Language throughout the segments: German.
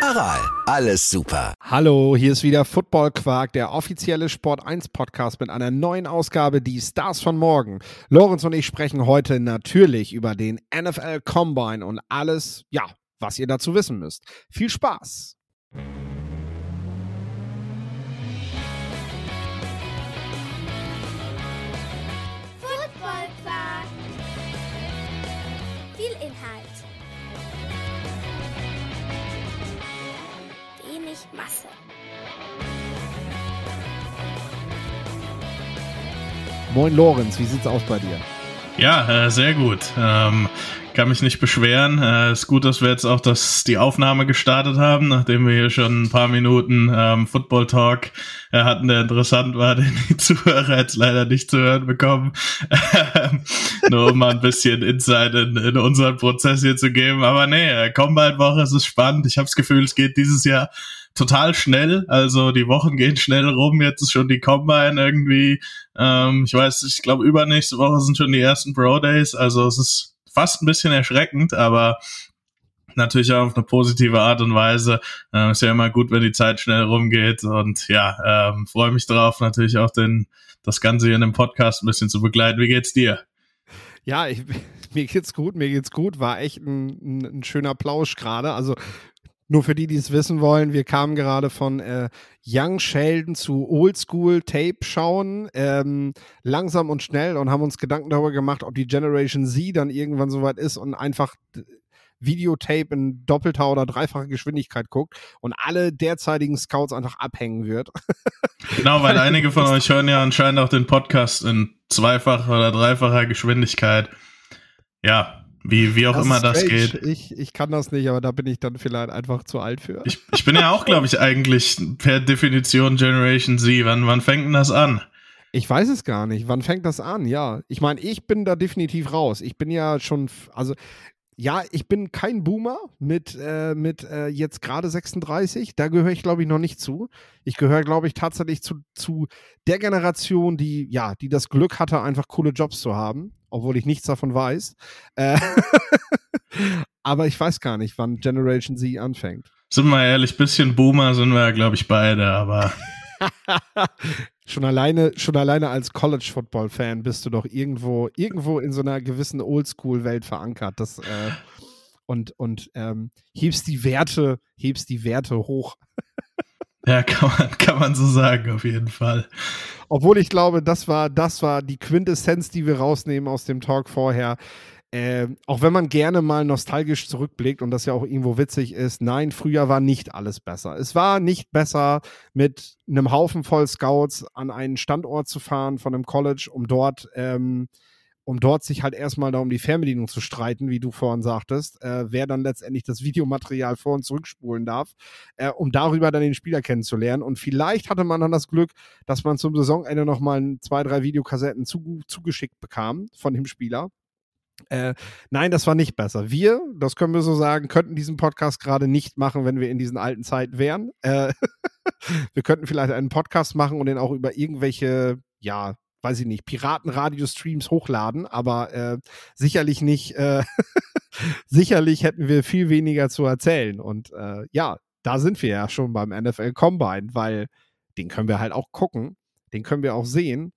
Aral, alles super. Hallo, hier ist wieder Football Quark, der offizielle Sport 1 Podcast mit einer neuen Ausgabe, die Stars von morgen. Lorenz und ich sprechen heute natürlich über den NFL Combine und alles, ja, was ihr dazu wissen müsst. Viel Spaß! Masse. Moin Lorenz, wie sieht's aus bei dir? Ja, äh, sehr gut. Ähm, kann mich nicht beschweren. Äh, ist gut, dass wir jetzt auch das, die Aufnahme gestartet haben, nachdem wir hier schon ein paar Minuten ähm, Football Talk äh, hatten, der interessant war, den die Zuhörer jetzt leider nicht zu hören bekommen. Ähm, Nur um mal ein bisschen Insight in, in unseren Prozess hier zu geben. Aber nee, äh, Combine-Woche, es ist spannend. Ich habe das Gefühl, es geht dieses Jahr total schnell. Also die Wochen gehen schnell rum. Jetzt ist schon die Combine irgendwie. Ähm, ich weiß, ich glaube, übernächste Woche sind schon die ersten Pro Days. Also es ist fast ein bisschen erschreckend, aber natürlich auch auf eine positive Art und Weise. Ähm, ist ja immer gut, wenn die Zeit schnell rumgeht. Und ja, ähm, freue mich drauf, natürlich auch den, das Ganze hier in dem Podcast ein bisschen zu begleiten. Wie geht's dir? Ja, ich, mir geht's gut, mir geht's gut. War echt ein, ein, ein schöner Plausch gerade. Also nur für die, die es wissen wollen, wir kamen gerade von äh, Young Sheldon zu Oldschool Tape schauen, ähm, langsam und schnell und haben uns Gedanken darüber gemacht, ob die Generation Z dann irgendwann soweit ist und einfach Videotape in doppelter oder dreifacher Geschwindigkeit guckt und alle derzeitigen Scouts einfach abhängen wird. Genau, weil einige von euch hören ja anscheinend auch den Podcast in zweifacher oder dreifacher Geschwindigkeit. Ja, wie, wie auch Das immer das strange. geht. Ich, ich kann das nicht, aber da bin ich dann vielleicht einfach zu alt für. Ich, ich bin ja auch, glaube ich, eigentlich per Definition Generation Z. Wann, wann fängt denn das an? Ich weiß es gar nicht. Wann fängt das an? Ja, ich meine, ich bin da definitiv raus. Ich bin ja schon, also ja, ich bin kein Boomer mit, äh, mit äh, jetzt gerade 36. Da gehöre ich, glaube ich, noch nicht zu. Ich gehöre, glaube ich, tatsächlich zu, zu der Generation, die, ja, die das Glück hatte, einfach coole Jobs zu haben, obwohl ich nichts davon weiß. Äh, aber ich weiß gar nicht, wann Generation Z anfängt. Sind wir ehrlich, bisschen Boomer sind wir, glaube ich, beide, aber schon alleine, schon alleine als College-Football-Fan bist du doch irgendwo, irgendwo in so einer gewissen Oldschool-Welt verankert. Das, äh, und und ähm, hebst die Werte, hebst die Werte hoch. ja, kann man, kann man so sagen, auf jeden Fall. Obwohl ich glaube, das war, das war die Quintessenz, die wir rausnehmen aus dem Talk vorher. Ähm, auch wenn man gerne mal nostalgisch zurückblickt und das ja auch irgendwo witzig ist, nein, früher war nicht alles besser. Es war nicht besser, mit einem Haufen voll Scouts an einen Standort zu fahren von einem College, um dort, ähm, um dort sich halt erstmal da um die Fernbedienung zu streiten, wie du vorhin sagtest, äh, wer dann letztendlich das Videomaterial vor und zurückspulen darf, äh, um darüber dann den Spieler kennenzulernen. Und vielleicht hatte man dann das Glück, dass man zum Saisonende nochmal zwei, drei Videokassetten zu, zugeschickt bekam von dem Spieler. Äh, nein, das war nicht besser. Wir, das können wir so sagen, könnten diesen Podcast gerade nicht machen, wenn wir in diesen alten Zeiten wären. Äh, wir könnten vielleicht einen Podcast machen und den auch über irgendwelche, ja, weiß ich nicht, Piratenradio-Streams hochladen, aber äh, sicherlich nicht, äh, sicherlich hätten wir viel weniger zu erzählen. Und äh, ja, da sind wir ja schon beim NFL Combine, weil den können wir halt auch gucken, den können wir auch sehen.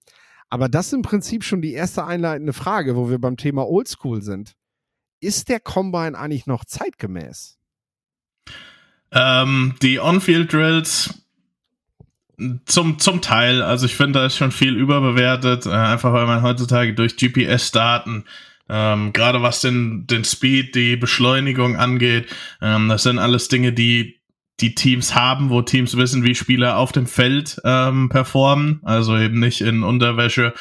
Aber das ist im Prinzip schon die erste einleitende Frage, wo wir beim Thema Oldschool sind. Ist der Combine eigentlich noch zeitgemäß? Ähm, die On-Field-Drills zum, zum Teil, also ich finde, da ist schon viel überbewertet, äh, einfach weil man heutzutage durch GPS-Daten, ähm, gerade was den, den Speed, die Beschleunigung angeht, ähm, das sind alles Dinge, die die Teams haben, wo Teams wissen, wie Spieler auf dem Feld ähm, performen, also eben nicht in Unterwäsche,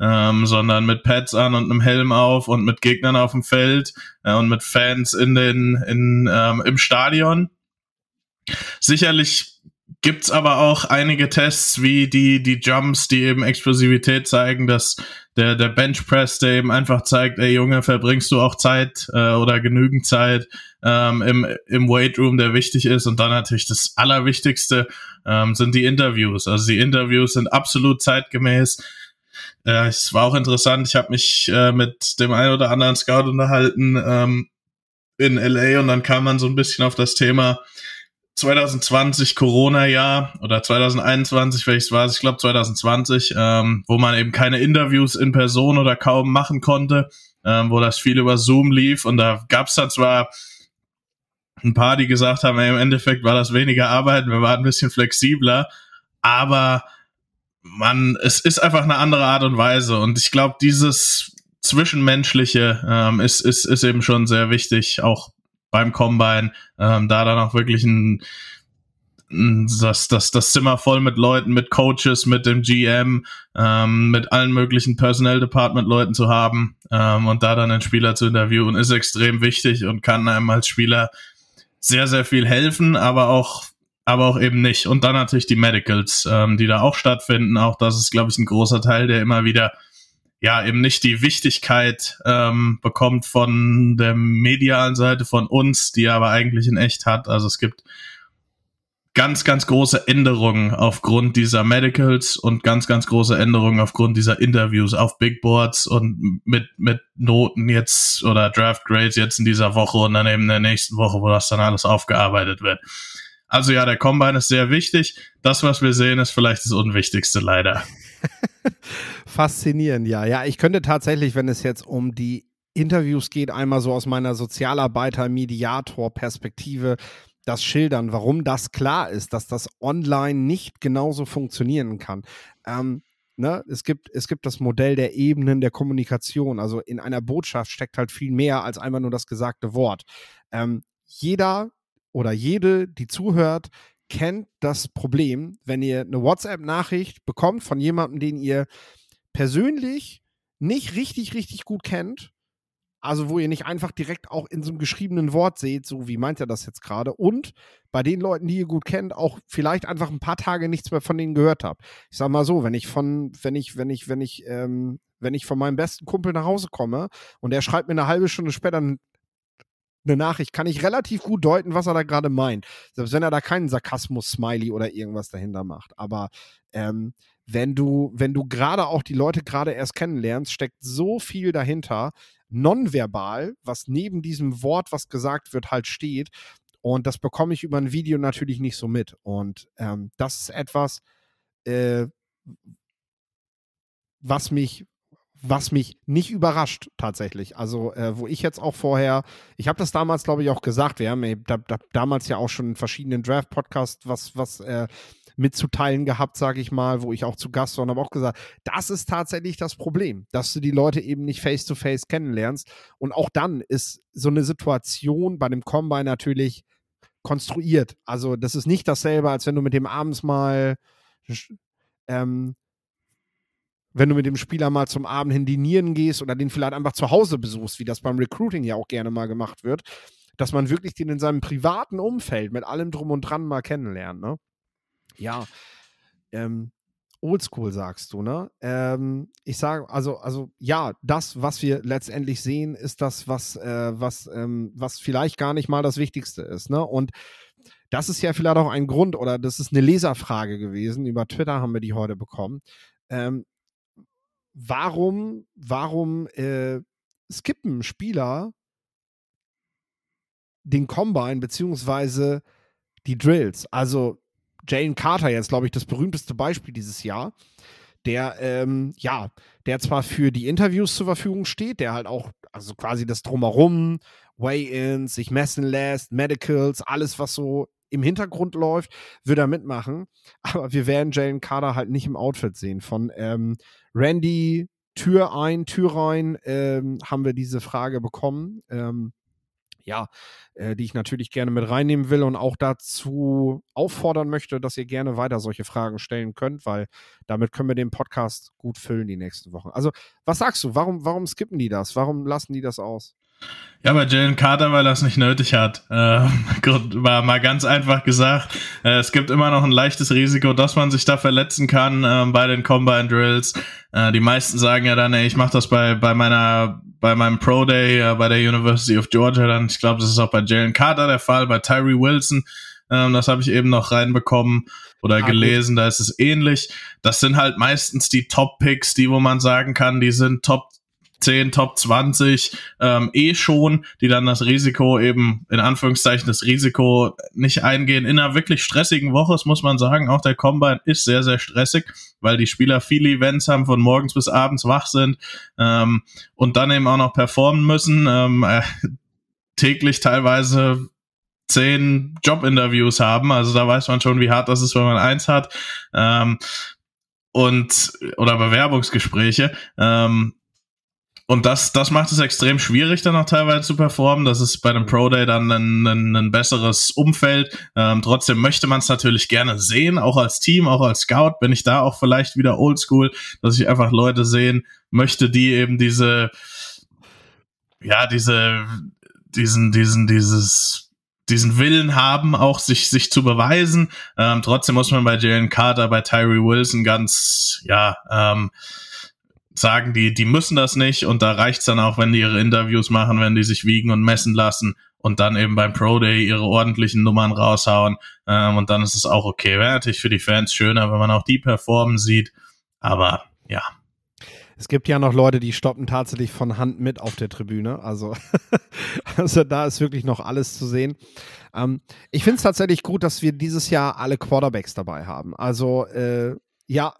ähm, sondern mit Pads an und einem Helm auf und mit Gegnern auf dem Feld äh, und mit Fans in den in, ähm, im Stadion. Sicherlich gibt's aber auch einige Tests wie die, die Jumps, die eben Explosivität zeigen, dass der, der Bench Press, der eben einfach zeigt, ey Junge, verbringst du auch Zeit äh, oder genügend Zeit ähm, im, im Weight Room, der wichtig ist. Und dann natürlich das Allerwichtigste ähm, sind die Interviews. Also die Interviews sind absolut zeitgemäß. Äh, es war auch interessant, ich habe mich äh, mit dem einen oder anderen Scout unterhalten ähm, in LA und dann kam man so ein bisschen auf das Thema, 2020 Corona-Jahr oder 2021, welches war es? Ich glaube 2020, ähm, wo man eben keine Interviews in Person oder kaum machen konnte, ähm, wo das viel über Zoom lief und da gab es dann zwar ein paar, die gesagt haben, ey, im Endeffekt war das weniger Arbeit, wir waren ein bisschen flexibler, aber man, es ist einfach eine andere Art und Weise und ich glaube, dieses Zwischenmenschliche ähm, ist, ist, ist eben schon sehr wichtig, auch beim Combine, ähm, da dann auch wirklich ein, das, das, das Zimmer voll mit Leuten, mit Coaches, mit dem GM, ähm, mit allen möglichen Personal Department Leuten zu haben ähm, und da dann einen Spieler zu interviewen, ist extrem wichtig und kann einem als Spieler sehr, sehr viel helfen, aber auch aber auch eben nicht. Und dann natürlich die Medicals, ähm, die da auch stattfinden. Auch das ist, glaube ich, ein großer Teil, der immer wieder ja eben nicht die Wichtigkeit ähm, bekommt von der medialen Seite von uns, die er aber eigentlich in echt hat. Also es gibt ganz, ganz große Änderungen aufgrund dieser Medicals und ganz, ganz große Änderungen aufgrund dieser Interviews auf Big Boards und mit, mit Noten jetzt oder Draft Grades jetzt in dieser Woche und dann eben in der nächsten Woche, wo das dann alles aufgearbeitet wird. Also ja, der Combine ist sehr wichtig. Das, was wir sehen, ist vielleicht das Unwichtigste leider. Faszinierend, ja. Ja, ich könnte tatsächlich, wenn es jetzt um die Interviews geht, einmal so aus meiner Sozialarbeiter-Mediator-Perspektive das schildern, warum das klar ist, dass das online nicht genauso funktionieren kann. Ähm, ne? es, gibt, es gibt das Modell der Ebenen der Kommunikation. Also in einer Botschaft steckt halt viel mehr als einfach nur das gesagte Wort. Ähm, jeder oder jede, die zuhört, kennt das Problem, wenn ihr eine WhatsApp-Nachricht bekommt von jemandem, den ihr persönlich nicht richtig, richtig gut kennt. Also, wo ihr nicht einfach direkt auch in so einem geschriebenen Wort seht, so wie meint er das jetzt gerade. Und bei den Leuten, die ihr gut kennt, auch vielleicht einfach ein paar Tage nichts mehr von denen gehört habt. Ich sag mal so, wenn ich von, wenn ich, wenn ich, wenn ich, ähm, wenn ich von meinem besten Kumpel nach Hause komme und er schreibt mir eine halbe Stunde später eine Nachricht, kann ich relativ gut deuten, was er da gerade meint. Selbst wenn er da keinen Sarkasmus-Smiley oder irgendwas dahinter macht. Aber ähm, wenn du, wenn du gerade auch die Leute gerade erst kennenlernst, steckt so viel dahinter, nonverbal, was neben diesem Wort, was gesagt wird, halt steht. Und das bekomme ich über ein Video natürlich nicht so mit. Und ähm, das ist etwas, äh, was mich, was mich nicht überrascht tatsächlich. Also, äh, wo ich jetzt auch vorher, ich habe das damals, glaube ich, auch gesagt, wir haben da, da, damals ja auch schon in verschiedenen Draft-Podcasts was, was äh, mitzuteilen gehabt, sage ich mal, wo ich auch zu Gast war und habe auch gesagt, das ist tatsächlich das Problem, dass du die Leute eben nicht face-to-face -face kennenlernst. Und auch dann ist so eine Situation bei dem Combine natürlich konstruiert. Also das ist nicht dasselbe, als wenn du mit dem abends mal ähm, wenn du mit dem Spieler mal zum Abend hin dinieren gehst oder den vielleicht einfach zu Hause besuchst, wie das beim Recruiting ja auch gerne mal gemacht wird, dass man wirklich den in seinem privaten Umfeld mit allem drum und dran mal kennenlernt. Ne? Ja, ähm, oldschool sagst du, ne? Ähm, ich sage, also, also ja, das, was wir letztendlich sehen, ist das, was, äh, was, ähm, was vielleicht gar nicht mal das Wichtigste ist, ne? Und das ist ja vielleicht auch ein Grund, oder das ist eine Leserfrage gewesen. Über Twitter haben wir die heute bekommen. Ähm, warum, warum äh, skippen Spieler den Combine beziehungsweise die Drills? Also Jane Carter jetzt, glaube ich, das berühmteste Beispiel dieses Jahr. Der, ähm, ja, der zwar für die Interviews zur Verfügung steht, der halt auch, also quasi das Drumherum, Weigh-ins, sich messen lässt, Medicals, alles, was so im Hintergrund läuft, würde er mitmachen. Aber wir werden Jalen Carter halt nicht im Outfit sehen. Von ähm, Randy Tür ein, Tür rein ähm, haben wir diese Frage bekommen. Ähm, ja, äh, die ich natürlich gerne mit reinnehmen will und auch dazu auffordern möchte, dass ihr gerne weiter solche Fragen stellen könnt, weil damit können wir den Podcast gut füllen die nächsten Wochen. Also, was sagst du? Warum, warum skippen die das? Warum lassen die das aus? Ja, bei Jalen Carter, weil er es nicht nötig hat. Äh, war mal ganz einfach gesagt. Äh, es gibt immer noch ein leichtes Risiko, dass man sich da verletzen kann äh, bei den Combine Drills. Äh, die meisten sagen ja dann, ey, ich mache das bei, bei meiner bei meinem Pro Day äh, bei der University of Georgia dann. Ich glaube, das ist auch bei Jalen Carter der Fall, bei Tyree Wilson. Ähm, das habe ich eben noch reinbekommen oder ah, gelesen, gut. da ist es ähnlich. Das sind halt meistens die Top-Picks, die, wo man sagen kann, die sind Top 10, Top 20 ähm, eh schon, die dann das Risiko eben, in Anführungszeichen, das Risiko nicht eingehen. In einer wirklich stressigen Woche, das muss man sagen, auch der Combine ist sehr, sehr stressig, weil die Spieler viele Events haben, von morgens bis abends wach sind ähm, und dann eben auch noch performen müssen. Ähm, äh, täglich teilweise zehn Jobinterviews haben. Also da weiß man schon, wie hart das ist, wenn man eins hat. Ähm, und oder Bewerbungsgespräche. Ähm, und das, das macht es extrem schwierig, dann auch teilweise zu performen. Das ist bei einem Pro Day dann ein, ein, ein besseres Umfeld. Ähm, trotzdem möchte man es natürlich gerne sehen, auch als Team, auch als Scout. Bin ich da auch vielleicht wieder oldschool, dass ich einfach Leute sehen möchte, die eben diese, ja, diese, diesen, diesen, dieses, diesen Willen haben, auch sich, sich zu beweisen. Ähm, trotzdem muss man bei Jalen Carter, bei Tyree Wilson ganz, ja, ähm, sagen die, die müssen das nicht und da reicht's dann auch, wenn die ihre Interviews machen, wenn die sich wiegen und messen lassen und dann eben beim Pro Day ihre ordentlichen Nummern raushauen ähm, und dann ist es auch okay. Wäre natürlich für die Fans schöner, wenn man auch die performen sieht, aber ja. Es gibt ja noch Leute, die stoppen tatsächlich von Hand mit auf der Tribüne. Also, also da ist wirklich noch alles zu sehen. Ähm, ich finde es tatsächlich gut, dass wir dieses Jahr alle Quarterbacks dabei haben. Also äh, ja.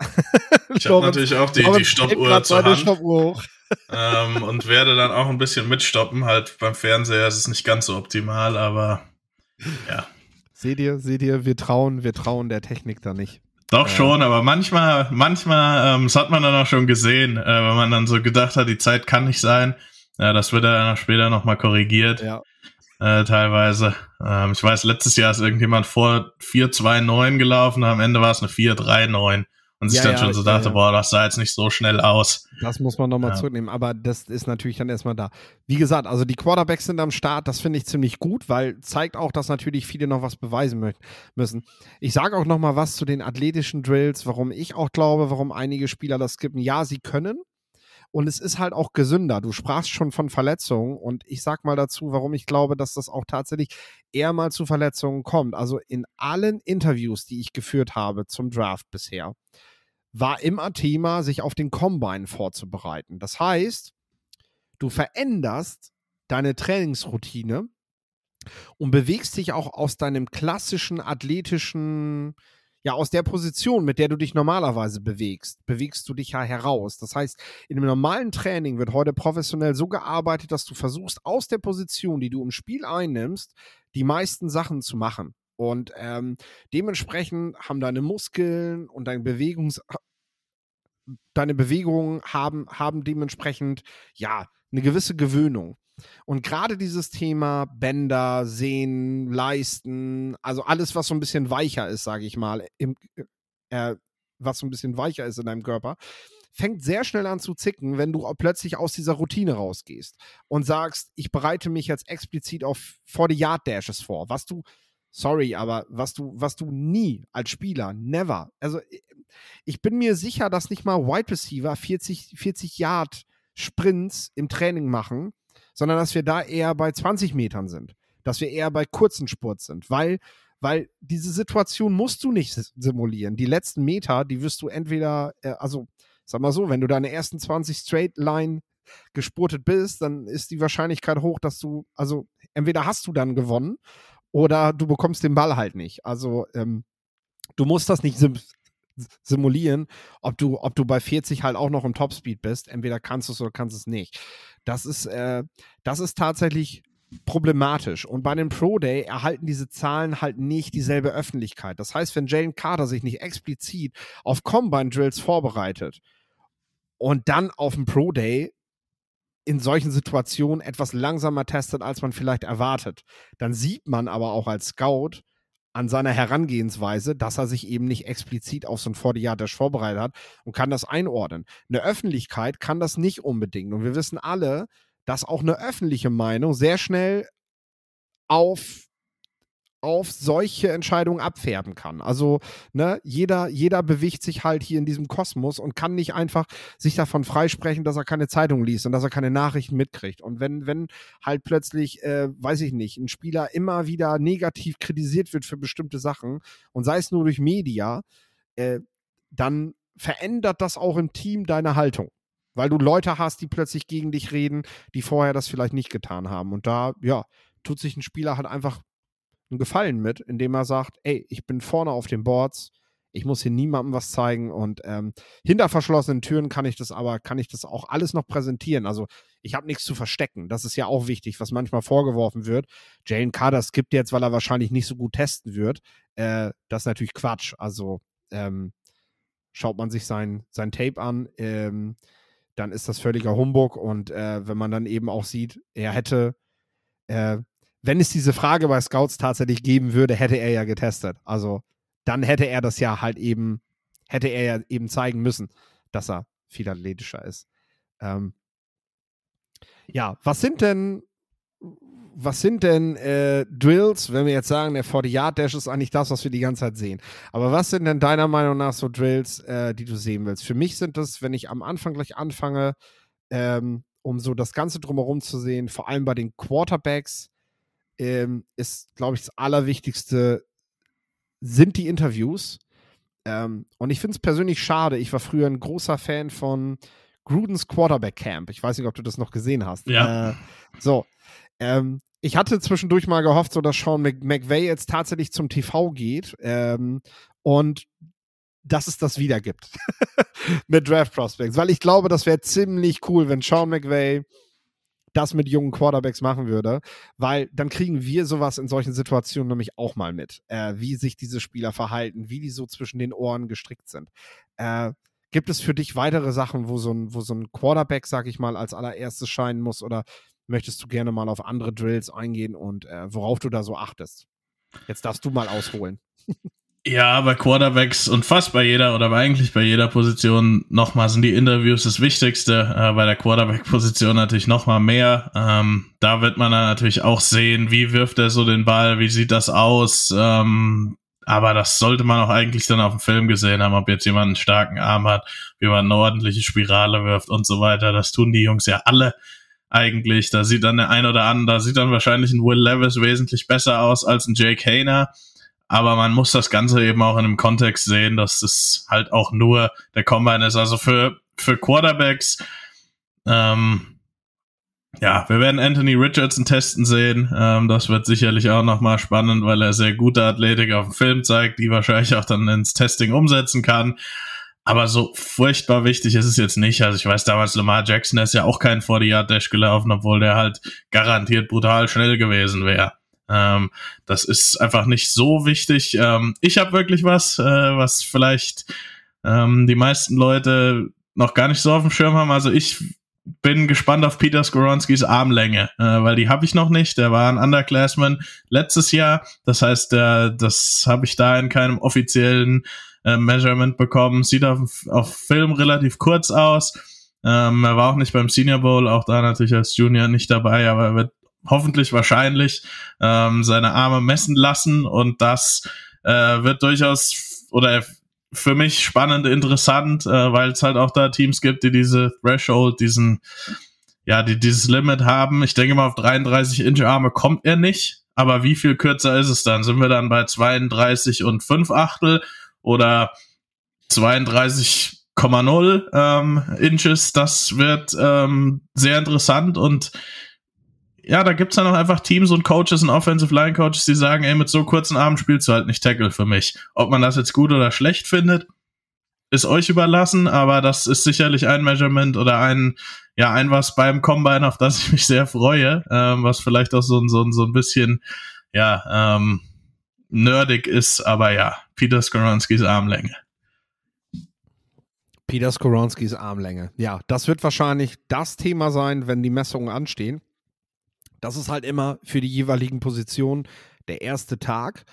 Ich habe natürlich auch die, die Stoppuhr zur Hand. Stoppuhr ähm, und werde dann auch ein bisschen mitstoppen. Halt beim Fernseher ist es nicht ganz so optimal, aber ja. Seht ihr, seht ihr, wir trauen, wir trauen der Technik da nicht. Doch äh, schon, aber manchmal, manchmal, ähm, das hat man dann auch schon gesehen, äh, wenn man dann so gedacht hat, die Zeit kann nicht sein. Ja, das wird dann später nochmal korrigiert. Ja. Äh, teilweise. Ähm, ich weiß, letztes Jahr ist irgendjemand vor 4-2-9 gelaufen, am Ende war es eine 4-3-9 und sich ja, dann ja, schon so dachte, boah, das sah jetzt nicht so schnell aus. Das muss man nochmal ja. zurücknehmen, aber das ist natürlich dann erstmal da. Wie gesagt, also die Quarterbacks sind am Start, das finde ich ziemlich gut, weil zeigt auch, dass natürlich viele noch was beweisen müssen. Ich sage auch nochmal was zu den athletischen Drills, warum ich auch glaube, warum einige Spieler das skippen. Ja, sie können, und es ist halt auch gesünder. Du sprachst schon von Verletzungen und ich sag mal dazu, warum ich glaube, dass das auch tatsächlich eher mal zu Verletzungen kommt. Also in allen Interviews, die ich geführt habe zum Draft bisher, war immer Thema, sich auf den Combine vorzubereiten. Das heißt, du veränderst deine Trainingsroutine und bewegst dich auch aus deinem klassischen athletischen, ja, aus der Position, mit der du dich normalerweise bewegst, bewegst du dich ja heraus. Das heißt, in einem normalen Training wird heute professionell so gearbeitet, dass du versuchst, aus der Position, die du im Spiel einnimmst, die meisten Sachen zu machen. Und ähm, dementsprechend haben deine Muskeln und dein Bewegungs deine Bewegungen haben, haben dementsprechend ja eine gewisse Gewöhnung. Und gerade dieses Thema Bänder, Sehnen, Leisten, also alles, was so ein bisschen weicher ist, sage ich mal, im, äh, was so ein bisschen weicher ist in deinem Körper, fängt sehr schnell an zu zicken, wenn du plötzlich aus dieser Routine rausgehst und sagst, ich bereite mich jetzt explizit auf 40 Yard Dashes vor, was du sorry, aber was du was du nie als Spieler never, also ich bin mir sicher, dass nicht mal Wide Receiver 40 40 Yard Sprints im Training machen, sondern dass wir da eher bei 20 Metern sind, dass wir eher bei kurzen Spurts sind, weil weil diese Situation musst du nicht simulieren. Die letzten Meter, die wirst du entweder, äh, also sag mal so, wenn du deine ersten 20 Straight Line gespurtet bist, dann ist die Wahrscheinlichkeit hoch, dass du, also entweder hast du dann gewonnen oder du bekommst den Ball halt nicht. Also ähm, du musst das nicht simulieren, ob du, ob du bei 40 halt auch noch im Topspeed bist. Entweder kannst du es oder kannst es nicht. Das ist, äh, das ist tatsächlich problematisch. Und bei dem Pro Day erhalten diese Zahlen halt nicht dieselbe Öffentlichkeit. Das heißt, wenn Jalen Carter sich nicht explizit auf Combine Drills vorbereitet und dann auf dem Pro Day in solchen Situationen etwas langsamer testet, als man vielleicht erwartet, dann sieht man aber auch als Scout, an seiner Herangehensweise, dass er sich eben nicht explizit auf so ein 40 Dash vorbereitet hat und kann das einordnen. Eine Öffentlichkeit kann das nicht unbedingt. Und wir wissen alle, dass auch eine öffentliche Meinung sehr schnell auf auf solche Entscheidungen abfärben kann. Also, ne, jeder, jeder bewegt sich halt hier in diesem Kosmos und kann nicht einfach sich davon freisprechen, dass er keine Zeitung liest und dass er keine Nachrichten mitkriegt. Und wenn, wenn halt plötzlich, äh, weiß ich nicht, ein Spieler immer wieder negativ kritisiert wird für bestimmte Sachen und sei es nur durch Media, äh, dann verändert das auch im Team deine Haltung. Weil du Leute hast, die plötzlich gegen dich reden, die vorher das vielleicht nicht getan haben. Und da, ja, tut sich ein Spieler halt einfach einen Gefallen mit, indem er sagt, ey, ich bin vorne auf den Boards, ich muss hier niemandem was zeigen und ähm, hinter verschlossenen Türen kann ich das aber, kann ich das auch alles noch präsentieren. Also ich habe nichts zu verstecken. Das ist ja auch wichtig, was manchmal vorgeworfen wird. Jalen Carter skippt jetzt, weil er wahrscheinlich nicht so gut testen wird. Äh, das ist natürlich Quatsch. Also ähm, schaut man sich sein, sein Tape an, ähm, dann ist das völliger Humbug. Und äh, wenn man dann eben auch sieht, er hätte äh, wenn es diese Frage bei Scouts tatsächlich geben würde, hätte er ja getestet. Also dann hätte er das ja halt eben, hätte er ja eben zeigen müssen, dass er viel athletischer ist. Ähm, ja, was sind denn, was sind denn äh, Drills, wenn wir jetzt sagen, der 40-Yard-Dash ist eigentlich das, was wir die ganze Zeit sehen. Aber was sind denn deiner Meinung nach so Drills, äh, die du sehen willst? Für mich sind das, wenn ich am Anfang gleich anfange, ähm, um so das Ganze drumherum zu sehen, vor allem bei den Quarterbacks, ähm, ist, glaube ich, das Allerwichtigste, sind die Interviews. Ähm, und ich finde es persönlich schade. Ich war früher ein großer Fan von Grudens Quarterback Camp. Ich weiß nicht, ob du das noch gesehen hast. Ja. Äh, so. Ähm, ich hatte zwischendurch mal gehofft, so dass Sean McVay jetzt tatsächlich zum TV geht ähm, und dass es das wieder gibt mit Draft Prospects. Weil ich glaube, das wäre ziemlich cool, wenn Sean McVay das mit jungen Quarterbacks machen würde, weil dann kriegen wir sowas in solchen Situationen nämlich auch mal mit, äh, wie sich diese Spieler verhalten, wie die so zwischen den Ohren gestrickt sind. Äh, gibt es für dich weitere Sachen, wo so ein, wo so ein Quarterback, sag ich mal, als allererstes scheinen muss oder möchtest du gerne mal auf andere Drills eingehen und äh, worauf du da so achtest? Jetzt darfst du mal ausholen. Ja, bei Quarterbacks und fast bei jeder oder eigentlich bei jeder Position nochmal sind die Interviews das Wichtigste. Äh, bei der Quarterback-Position natürlich nochmal mehr. Ähm, da wird man dann natürlich auch sehen, wie wirft er so den Ball, wie sieht das aus. Ähm, aber das sollte man auch eigentlich dann auf dem Film gesehen haben, ob jetzt jemand einen starken Arm hat, wie man eine ordentliche Spirale wirft und so weiter. Das tun die Jungs ja alle eigentlich. Da sieht dann der ein oder andere, da sieht dann wahrscheinlich ein Will Levis wesentlich besser aus als ein Jake Hayner. Aber man muss das Ganze eben auch in einem Kontext sehen, dass das halt auch nur der Combine ist. Also für, für Quarterbacks, ähm, ja, wir werden Anthony Richardson testen sehen. Ähm, das wird sicherlich auch nochmal spannend, weil er sehr gute Athletik auf dem Film zeigt, die wahrscheinlich auch dann ins Testing umsetzen kann. Aber so furchtbar wichtig ist es jetzt nicht. Also ich weiß damals, Lamar Jackson ist ja auch kein 40-Yard-Dash gelaufen, obwohl der halt garantiert brutal schnell gewesen wäre. Ähm, das ist einfach nicht so wichtig. Ähm, ich habe wirklich was, äh, was vielleicht ähm, die meisten Leute noch gar nicht so auf dem Schirm haben. Also ich bin gespannt auf Peter Skoronskis Armlänge, äh, weil die habe ich noch nicht. Der war ein Underclassman letztes Jahr. Das heißt, der, das habe ich da in keinem offiziellen äh, Measurement bekommen. Sieht auf, auf Film relativ kurz aus. Ähm, er war auch nicht beim Senior Bowl, auch da natürlich als Junior nicht dabei, aber er wird hoffentlich wahrscheinlich ähm, seine Arme messen lassen und das äh, wird durchaus oder für mich spannend, interessant, äh, weil es halt auch da Teams gibt, die diese Threshold, diesen, ja, die dieses Limit haben. Ich denke mal, auf 33 Inch Arme kommt er nicht, aber wie viel kürzer ist es dann? Sind wir dann bei 32 und 5 Achtel oder 32,0 ähm, Inches? Das wird ähm, sehr interessant und ja, da gibt's dann auch einfach Teams und Coaches und Offensive Line Coaches, die sagen, ey, mit so kurzen Armen spielst du halt nicht Tackle für mich. Ob man das jetzt gut oder schlecht findet, ist euch überlassen, aber das ist sicherlich ein Measurement oder ein, ja, ein was beim Combine, auf das ich mich sehr freue, ähm, was vielleicht auch so, so, so ein bisschen, ja, ähm, nerdig ist, aber ja, Peter Skoronskis Armlänge. Peter Skoronskis Armlänge. Ja, das wird wahrscheinlich das Thema sein, wenn die Messungen anstehen. Das ist halt immer für die jeweiligen Positionen der erste Tag.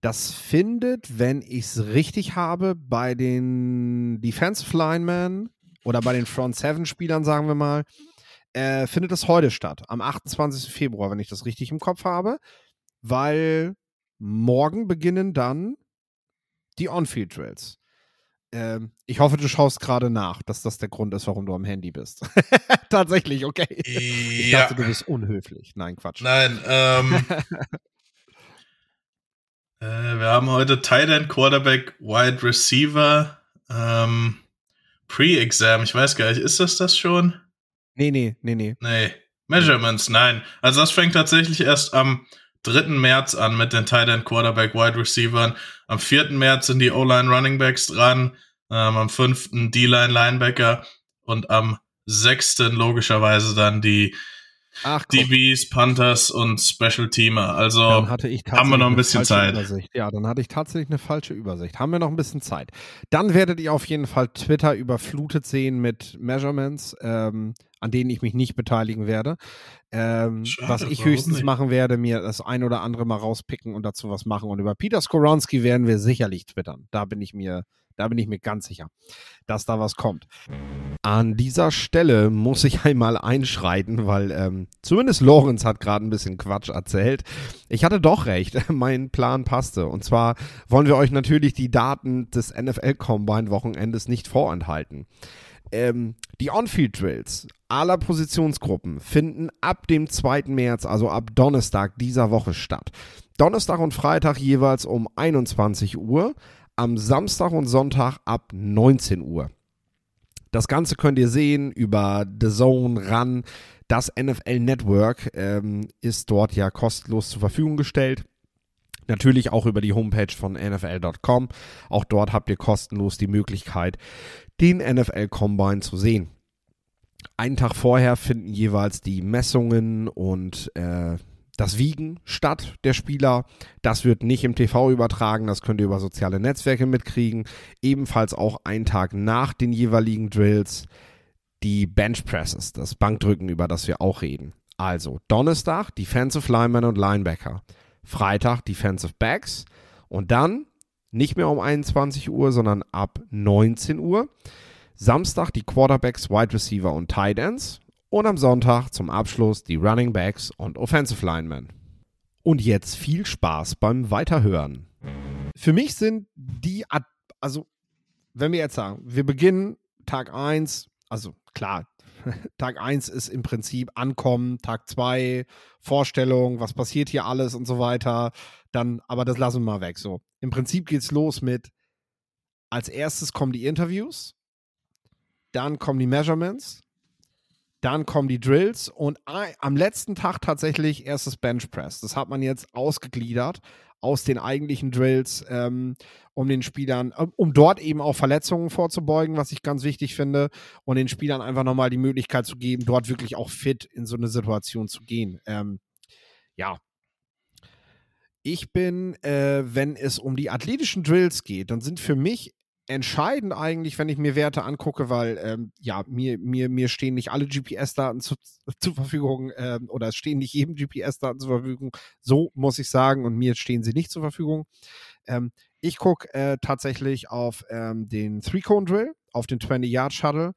Das findet, wenn ich es richtig habe, bei den Defensive Linemen oder bei den Front Seven Spielern, sagen wir mal, äh, findet es heute statt, am 28. Februar, wenn ich das richtig im Kopf habe, weil morgen beginnen dann die On-Field Drills. Ähm, ich hoffe, du schaust gerade nach, dass das der Grund ist, warum du am Handy bist. Tatsächlich, okay. Ich Ja. dachte, du bist unhöflich. Nein, Quatsch. Nein, ähm, Äh, wir haben heute Tight End, Quarterback, Wide Receiver, ähm, Pre-Exam. Ich weiß gar nicht, ist das das schon? Nee, nee, nee, nee. Nee. Measurements, nein. Also das fängt tatsächlich erst am 3. März an mit den Tight End, Quarterback, Wide Receivern. Am 4. März sind die O-Line Running Backs dran. Ähm, am 5. D-Line Linebacker. Und am 6. logischerweise dann die Ach, DBs, Panthers und Special Teamer. Also dann hatte ich haben wir noch ein bisschen Zeit. Übersicht. Ja, dann hatte ich tatsächlich eine falsche Übersicht. Haben wir noch ein bisschen Zeit. Dann werdet ihr auf jeden Fall Twitter überflutet sehen mit Measurements, ähm, an denen ich mich nicht beteiligen werde. Ähm, Schade, was ich höchstens nicht? machen werde, mir das ein oder andere mal rauspicken und dazu was machen. Und über Peter Skoronski werden wir sicherlich twittern. Da bin ich mir, da bin ich mir ganz sicher, dass da was kommt. An dieser Stelle muss ich einmal einschreiten, weil ähm, zumindest Lorenz hat gerade ein bisschen Quatsch erzählt. Ich hatte doch recht, mein Plan passte. Und zwar wollen wir euch natürlich die Daten des NFL-Combine-Wochenendes nicht vorenthalten. Ähm, die On-Field-Drills aller Positionsgruppen finden ab dem 2. März, also ab Donnerstag dieser Woche statt. Donnerstag und Freitag jeweils um 21 Uhr, am Samstag und Sonntag ab 19 Uhr. Das Ganze könnt ihr sehen über The Zone, RAN. Das NFL Network ähm, ist dort ja kostenlos zur Verfügung gestellt. Natürlich auch über die Homepage von NFL.com. Auch dort habt ihr kostenlos die Möglichkeit, den NFL Combine zu sehen. Einen Tag vorher finden jeweils die Messungen und äh, das Wiegen statt der Spieler. Das wird nicht im TV übertragen, das könnt ihr über soziale Netzwerke mitkriegen. Ebenfalls auch einen Tag nach den jeweiligen Drills die Bench Presses, das Bankdrücken, über das wir auch reden. Also Donnerstag Defensive Linemen und Linebacker, Freitag Defensive Backs und dann nicht mehr um 21 Uhr, sondern ab 19 Uhr. Samstag die Quarterbacks, Wide Receiver und Tight Ends und am Sonntag zum Abschluss die Running Backs und Offensive Linemen. Und jetzt viel Spaß beim Weiterhören. Für mich sind die, Ad- also wenn wir jetzt sagen, wir beginnen Tag 1, also klar, Tag 1 ist im Prinzip Ankommen, Tag 2 Vorstellung, was passiert hier alles und so weiter. Dann, aber das lassen wir mal weg. So, im Prinzip geht's los mit als erstes kommen die Interviews, dann kommen die Measurements, dann kommen die Drills und am letzten Tag tatsächlich erstes Bench Press. Das hat man jetzt ausgegliedert aus den eigentlichen Drills, ähm, um den Spielern, um- um dort eben auch Verletzungen vorzubeugen, was ich ganz wichtig finde, und den Spielern einfach nochmal die Möglichkeit zu geben, dort wirklich auch fit in so eine Situation zu gehen. Ähm, ja. Ich bin, äh, wenn es um die athletischen Drills geht, dann sind für mich entscheidend eigentlich, wenn ich mir Werte angucke, weil ähm, ja, mir, mir, mir stehen nicht alle GPS-Daten zu, zur Verfügung ähm, oder es stehen nicht jedem GPS-Daten zur Verfügung. So muss ich sagen, und mir stehen sie nicht zur Verfügung. Ähm, ich gucke äh, tatsächlich auf ähm, den Three-Cone-Drill, auf den 20-Yard-Shuttle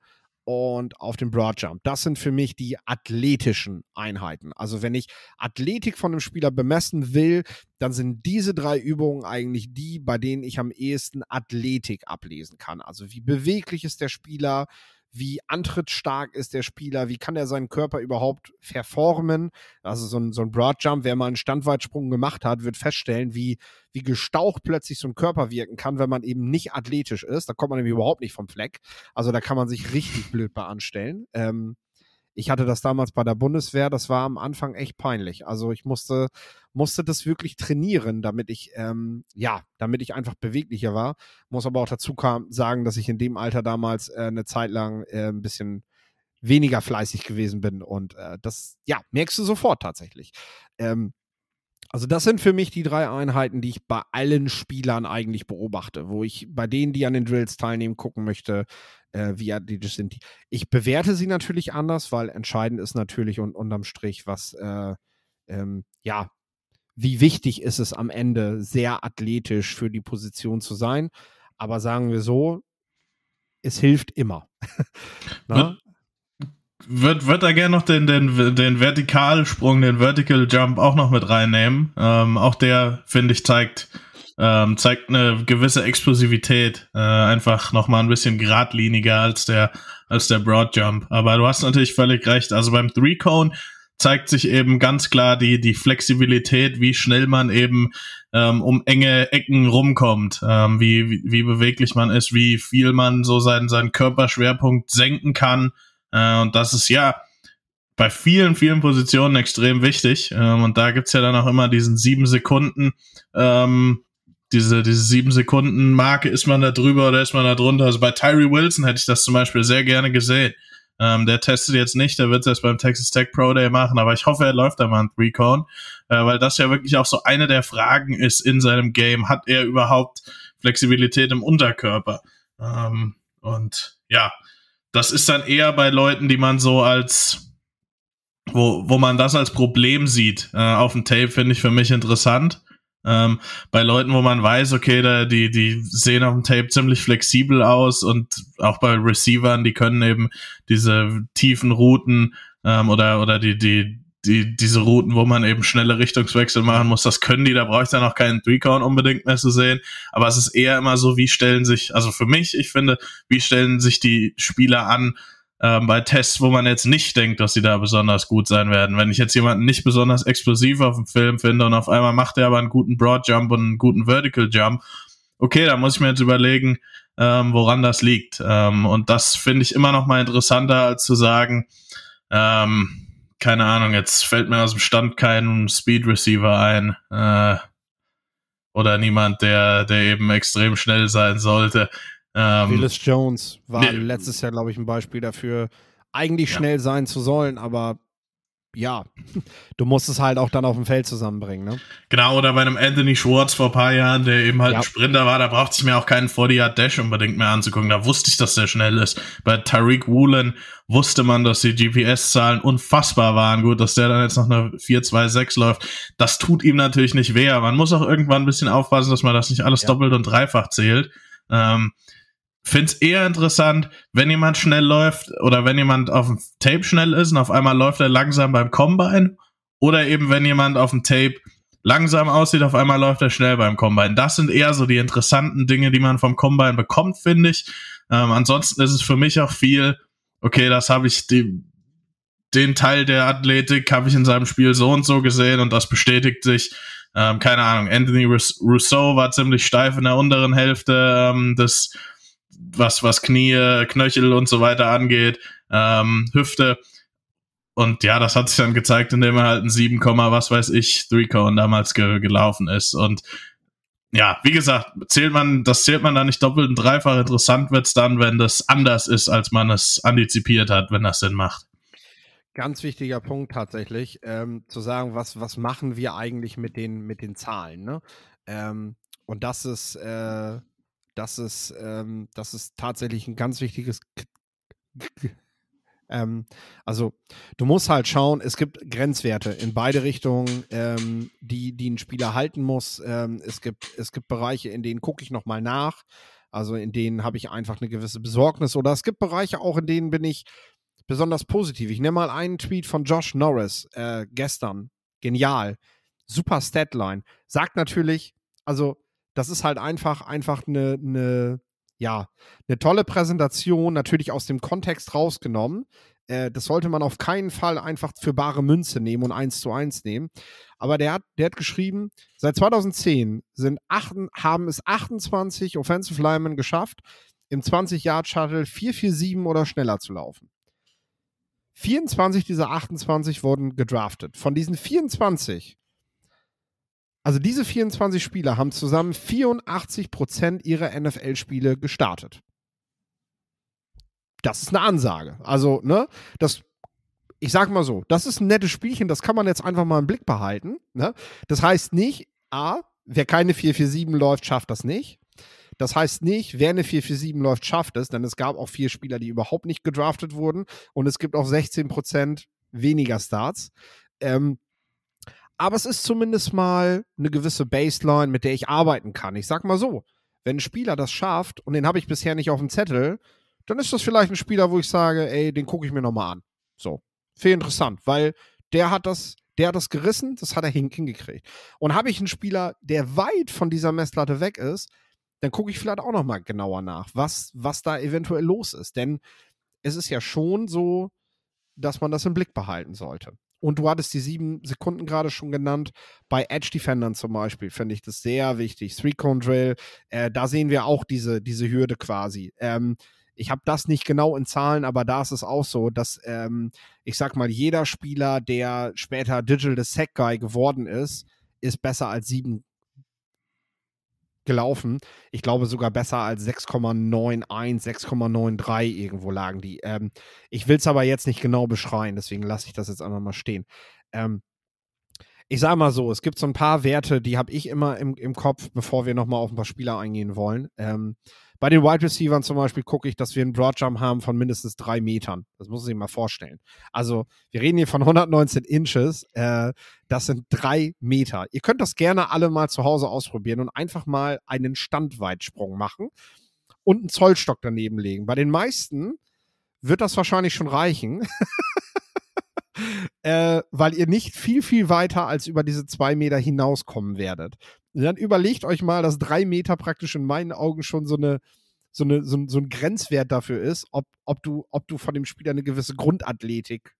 und auf den Broad Jump. Das sind für mich die athletischen Einheiten. Also wenn ich Athletik von einem Spieler bemessen will, dann sind diese drei Übungen eigentlich die, bei denen ich am ehesten Athletik ablesen kann. Also wie beweglich ist der Spieler, wie antrittsstark ist der Spieler, wie kann er seinen Körper überhaupt verformen. Also so ein, so ein Broad Jump, wer mal einen Standweitsprung gemacht hat, wird feststellen, wie, wie gestaucht plötzlich so ein Körper wirken kann, wenn man eben nicht athletisch ist. Da kommt man nämlich überhaupt nicht vom Fleck. Also da kann man sich richtig blöd bei anstellen. Ähm, ich hatte das damals bei der Bundeswehr, das war am Anfang echt peinlich. Also ich musste, musste das wirklich trainieren, damit ich, ähm, ja, damit ich einfach beweglicher war. Muss aber auch dazu kam, sagen, dass ich in dem Alter damals äh, eine Zeit lang äh, ein bisschen weniger fleißig gewesen bin. Und äh, das, ja, merkst du sofort tatsächlich. Ähm, also das sind für mich die drei Einheiten, die ich bei allen Spielern eigentlich beobachte, wo ich bei denen, die an den Drills teilnehmen, gucken möchte, äh, wie athletisch sind die. Ich bewerte sie natürlich anders, weil entscheidend ist natürlich und unterm Strich, was, äh, ähm, ja, wie wichtig ist es am Ende, sehr athletisch für die Position zu sein. Aber sagen wir so, es hilft immer. Na? würde würd da gerne noch den, den, den Vertikalsprung, den Vertical Jump auch noch mit reinnehmen. Ähm, auch der, finde ich, zeigt, ähm, zeigt eine gewisse Explosivität. Äh, einfach noch mal ein bisschen geradliniger als der, als der Broad Jump. Aber du hast natürlich völlig recht. Also beim Three Cone zeigt sich eben ganz klar die, die Flexibilität, wie schnell man eben ähm, um enge Ecken rumkommt, ähm, wie, wie, wie beweglich man ist, wie viel man so seinen, seinen Körperschwerpunkt senken kann. Äh, und das ist ja bei vielen, vielen Positionen extrem wichtig. Ähm, und da gibt's ja dann auch immer diesen sieben Sekunden, ähm, diese, diese sieben Sekunden Marke, ist man da drüber oder ist man da drunter? Also bei Tyree Wilson hätte ich das zum Beispiel sehr gerne gesehen. Ähm, der testet jetzt nicht, der wird es erst beim Texas Tech Pro Day machen, aber ich hoffe, er läuft da mal ein Recon, äh, weil das ja wirklich auch so eine der Fragen ist in seinem Game. Hat er überhaupt Flexibilität im Unterkörper? Ähm, und ja, das ist dann eher bei Leuten, die man so als, wo, wo man das als Problem sieht, äh, auf dem Tape, finde ich für mich interessant. Ähm, bei Leuten, wo man weiß, okay, da, die, die sehen auf dem Tape ziemlich flexibel aus und auch bei Receivern, die können eben diese tiefen Routen ähm, oder, oder die, die, die, diese Routen, wo man eben schnelle Richtungswechsel machen muss, das können die, da brauche ich dann auch keinen Three-Count unbedingt mehr zu sehen. Aber es ist eher immer so, wie stellen sich, also für mich, ich finde, wie stellen sich die Spieler an, ähm, bei Tests, wo man jetzt nicht denkt, dass sie da besonders gut sein werden. Wenn ich jetzt jemanden nicht besonders explosiv auf dem Film finde und auf einmal macht er aber einen guten Broad Jump und einen guten Vertical Jump, okay, da muss ich mir jetzt überlegen, ähm, woran das liegt. Ähm, und das finde ich immer noch mal interessanter, als zu sagen, ähm, keine Ahnung, jetzt fällt mir aus dem Stand kein Speed Receiver ein. Äh, oder niemand, der, der eben extrem schnell sein sollte. Ähm, Willis Jones war nee, letztes Jahr, glaube ich, ein Beispiel dafür, eigentlich ja. schnell sein zu sollen, aber ja, du musst es halt auch dann auf dem Feld zusammenbringen, ne? Genau, oder bei einem Anthony Schwartz vor ein paar Jahren, der eben halt ja. ein Sprinter war, da brauchte ich mir auch keinen 40-Yard-Dash unbedingt mehr anzugucken. Da wusste ich, dass der schnell ist. Bei Tariq Woolen wusste man, dass die GPS-Zahlen unfassbar waren. Gut, dass der dann jetzt noch eine 4-2-6 läuft. Das tut ihm natürlich nicht weh. Man muss auch irgendwann ein bisschen aufpassen, dass man das nicht alles ja. doppelt und dreifach zählt. Ähm, finde es eher interessant, wenn jemand schnell läuft oder wenn jemand auf dem Tape schnell ist und auf einmal läuft er langsam beim Combine oder eben wenn jemand auf dem Tape langsam aussieht, auf einmal läuft er schnell beim Combine. Das sind eher so die interessanten Dinge, die man vom Combine bekommt, finde ich. Ähm, ansonsten ist es für mich auch viel, okay, das habe ich die, den Teil der Athletik habe ich in seinem Spiel so und so gesehen und das bestätigt sich. Ähm, keine Ahnung, Anthony Rousseau war ziemlich steif in der unteren Hälfte ähm, des was, was Knie, Knöchel und so weiter angeht, ähm, Hüfte. Und ja, das hat sich dann gezeigt, indem er halt ein 7, was weiß ich, 3 Cone damals ge gelaufen ist. Und ja, wie gesagt, zählt man, das zählt man da nicht doppelt und dreifach. Interessant wird's dann, wenn das anders ist, als man es antizipiert hat, wenn das Sinn macht. Ganz wichtiger Punkt tatsächlich, ähm, zu sagen, was, was machen wir eigentlich mit den, mit den Zahlen. Ne? Ähm, und das ist, äh, das ist, ähm, das ist tatsächlich ein ganz wichtiges. Ähm, also, du musst halt schauen, es gibt Grenzwerte in beide Richtungen, ähm, die, die ein Spieler halten muss. Ähm, es, gibt, es gibt Bereiche, in denen gucke ich nochmal nach. Also, in denen habe ich einfach eine gewisse Besorgnis. Oder es gibt Bereiche auch, in denen bin ich besonders positiv. Ich nehme mal einen Tweet von Josh Norris äh, gestern. Genial. Super Statline. Sagt natürlich, also das ist halt einfach, einfach eine, eine, ja, eine tolle Präsentation, natürlich aus dem Kontext rausgenommen. Äh, das sollte man auf keinen Fall einfach für bare Münze nehmen und eins zu eins nehmen. Aber der hat, der hat geschrieben, seit 2010 sind acht, haben es 28 Offensive Linemen geschafft, im 20-Yard-Shuttle 447 oder schneller zu laufen. 24 dieser 28 wurden gedraftet. Von diesen 24 also diese 24 Spieler haben zusammen 84 Prozent ihrer NFL-Spiele gestartet. Das ist eine Ansage. Also, ne, das, ich sag mal so, das ist ein nettes Spielchen, das kann man jetzt einfach mal im Blick behalten. Ne? Das heißt nicht, A, wer keine 447 läuft, schafft das nicht. Das heißt nicht, wer eine 447 läuft, schafft es, denn es gab auch vier Spieler, die überhaupt nicht gedraftet wurden und es gibt auch 16 Prozent weniger Starts. Ähm, aber es ist zumindest mal eine gewisse Baseline, mit der ich arbeiten kann. Ich sag mal so, wenn ein Spieler das schafft und den habe ich bisher nicht auf dem Zettel, dann ist das vielleicht ein Spieler, wo ich sage, ey, den gucke ich mir nochmal an. So. Viel interessant, weil der hat das, der hat das gerissen, das hat er hingekriegt. Und habe ich einen Spieler, der weit von dieser Messlatte weg ist, dann gucke ich vielleicht auch noch mal genauer nach, was, was da eventuell los ist. Denn es ist ja schon so, dass man das im Blick behalten sollte. Und du hattest die sieben Sekunden gerade schon genannt. Bei Edge Defendern zum Beispiel finde ich das sehr wichtig. Three-Cone Drill, äh, da sehen wir auch diese, diese Hürde quasi. Ähm, ich habe das nicht genau in Zahlen, aber da ist es auch so, dass ähm, ich sag mal, jeder Spieler, der später Digital Sack Guy geworden ist, ist besser als sieben gelaufen. Ich glaube sogar besser als 6,91, 6,93 irgendwo lagen die. Ähm, ich will es aber jetzt nicht genau beschreien, deswegen lasse ich das jetzt einfach mal stehen. Ähm, ich sage mal so, es gibt so ein paar Werte, die habe ich immer im, im Kopf, bevor wir nochmal auf ein paar Spieler eingehen wollen. Ähm, bei den Wide Receivers zum Beispiel gucke ich, dass wir einen Broadjump haben von mindestens drei Metern. Das muss man sich mal vorstellen. Also, wir reden hier von 119 Inches. Äh, das sind drei Meter. Ihr könnt das gerne alle mal zu Hause ausprobieren und einfach mal einen Standweitsprung machen und einen Zollstock daneben legen. Bei den meisten wird das wahrscheinlich schon reichen. äh, weil ihr nicht viel, viel weiter als über diese zwei Meter hinauskommen werdet dann überlegt euch mal, dass drei Meter praktisch in meinen Augen schon so eine, so, eine, so, so ein Grenzwert dafür ist, ob, ob, du, ob du von dem Spieler eine gewisse Grundathletik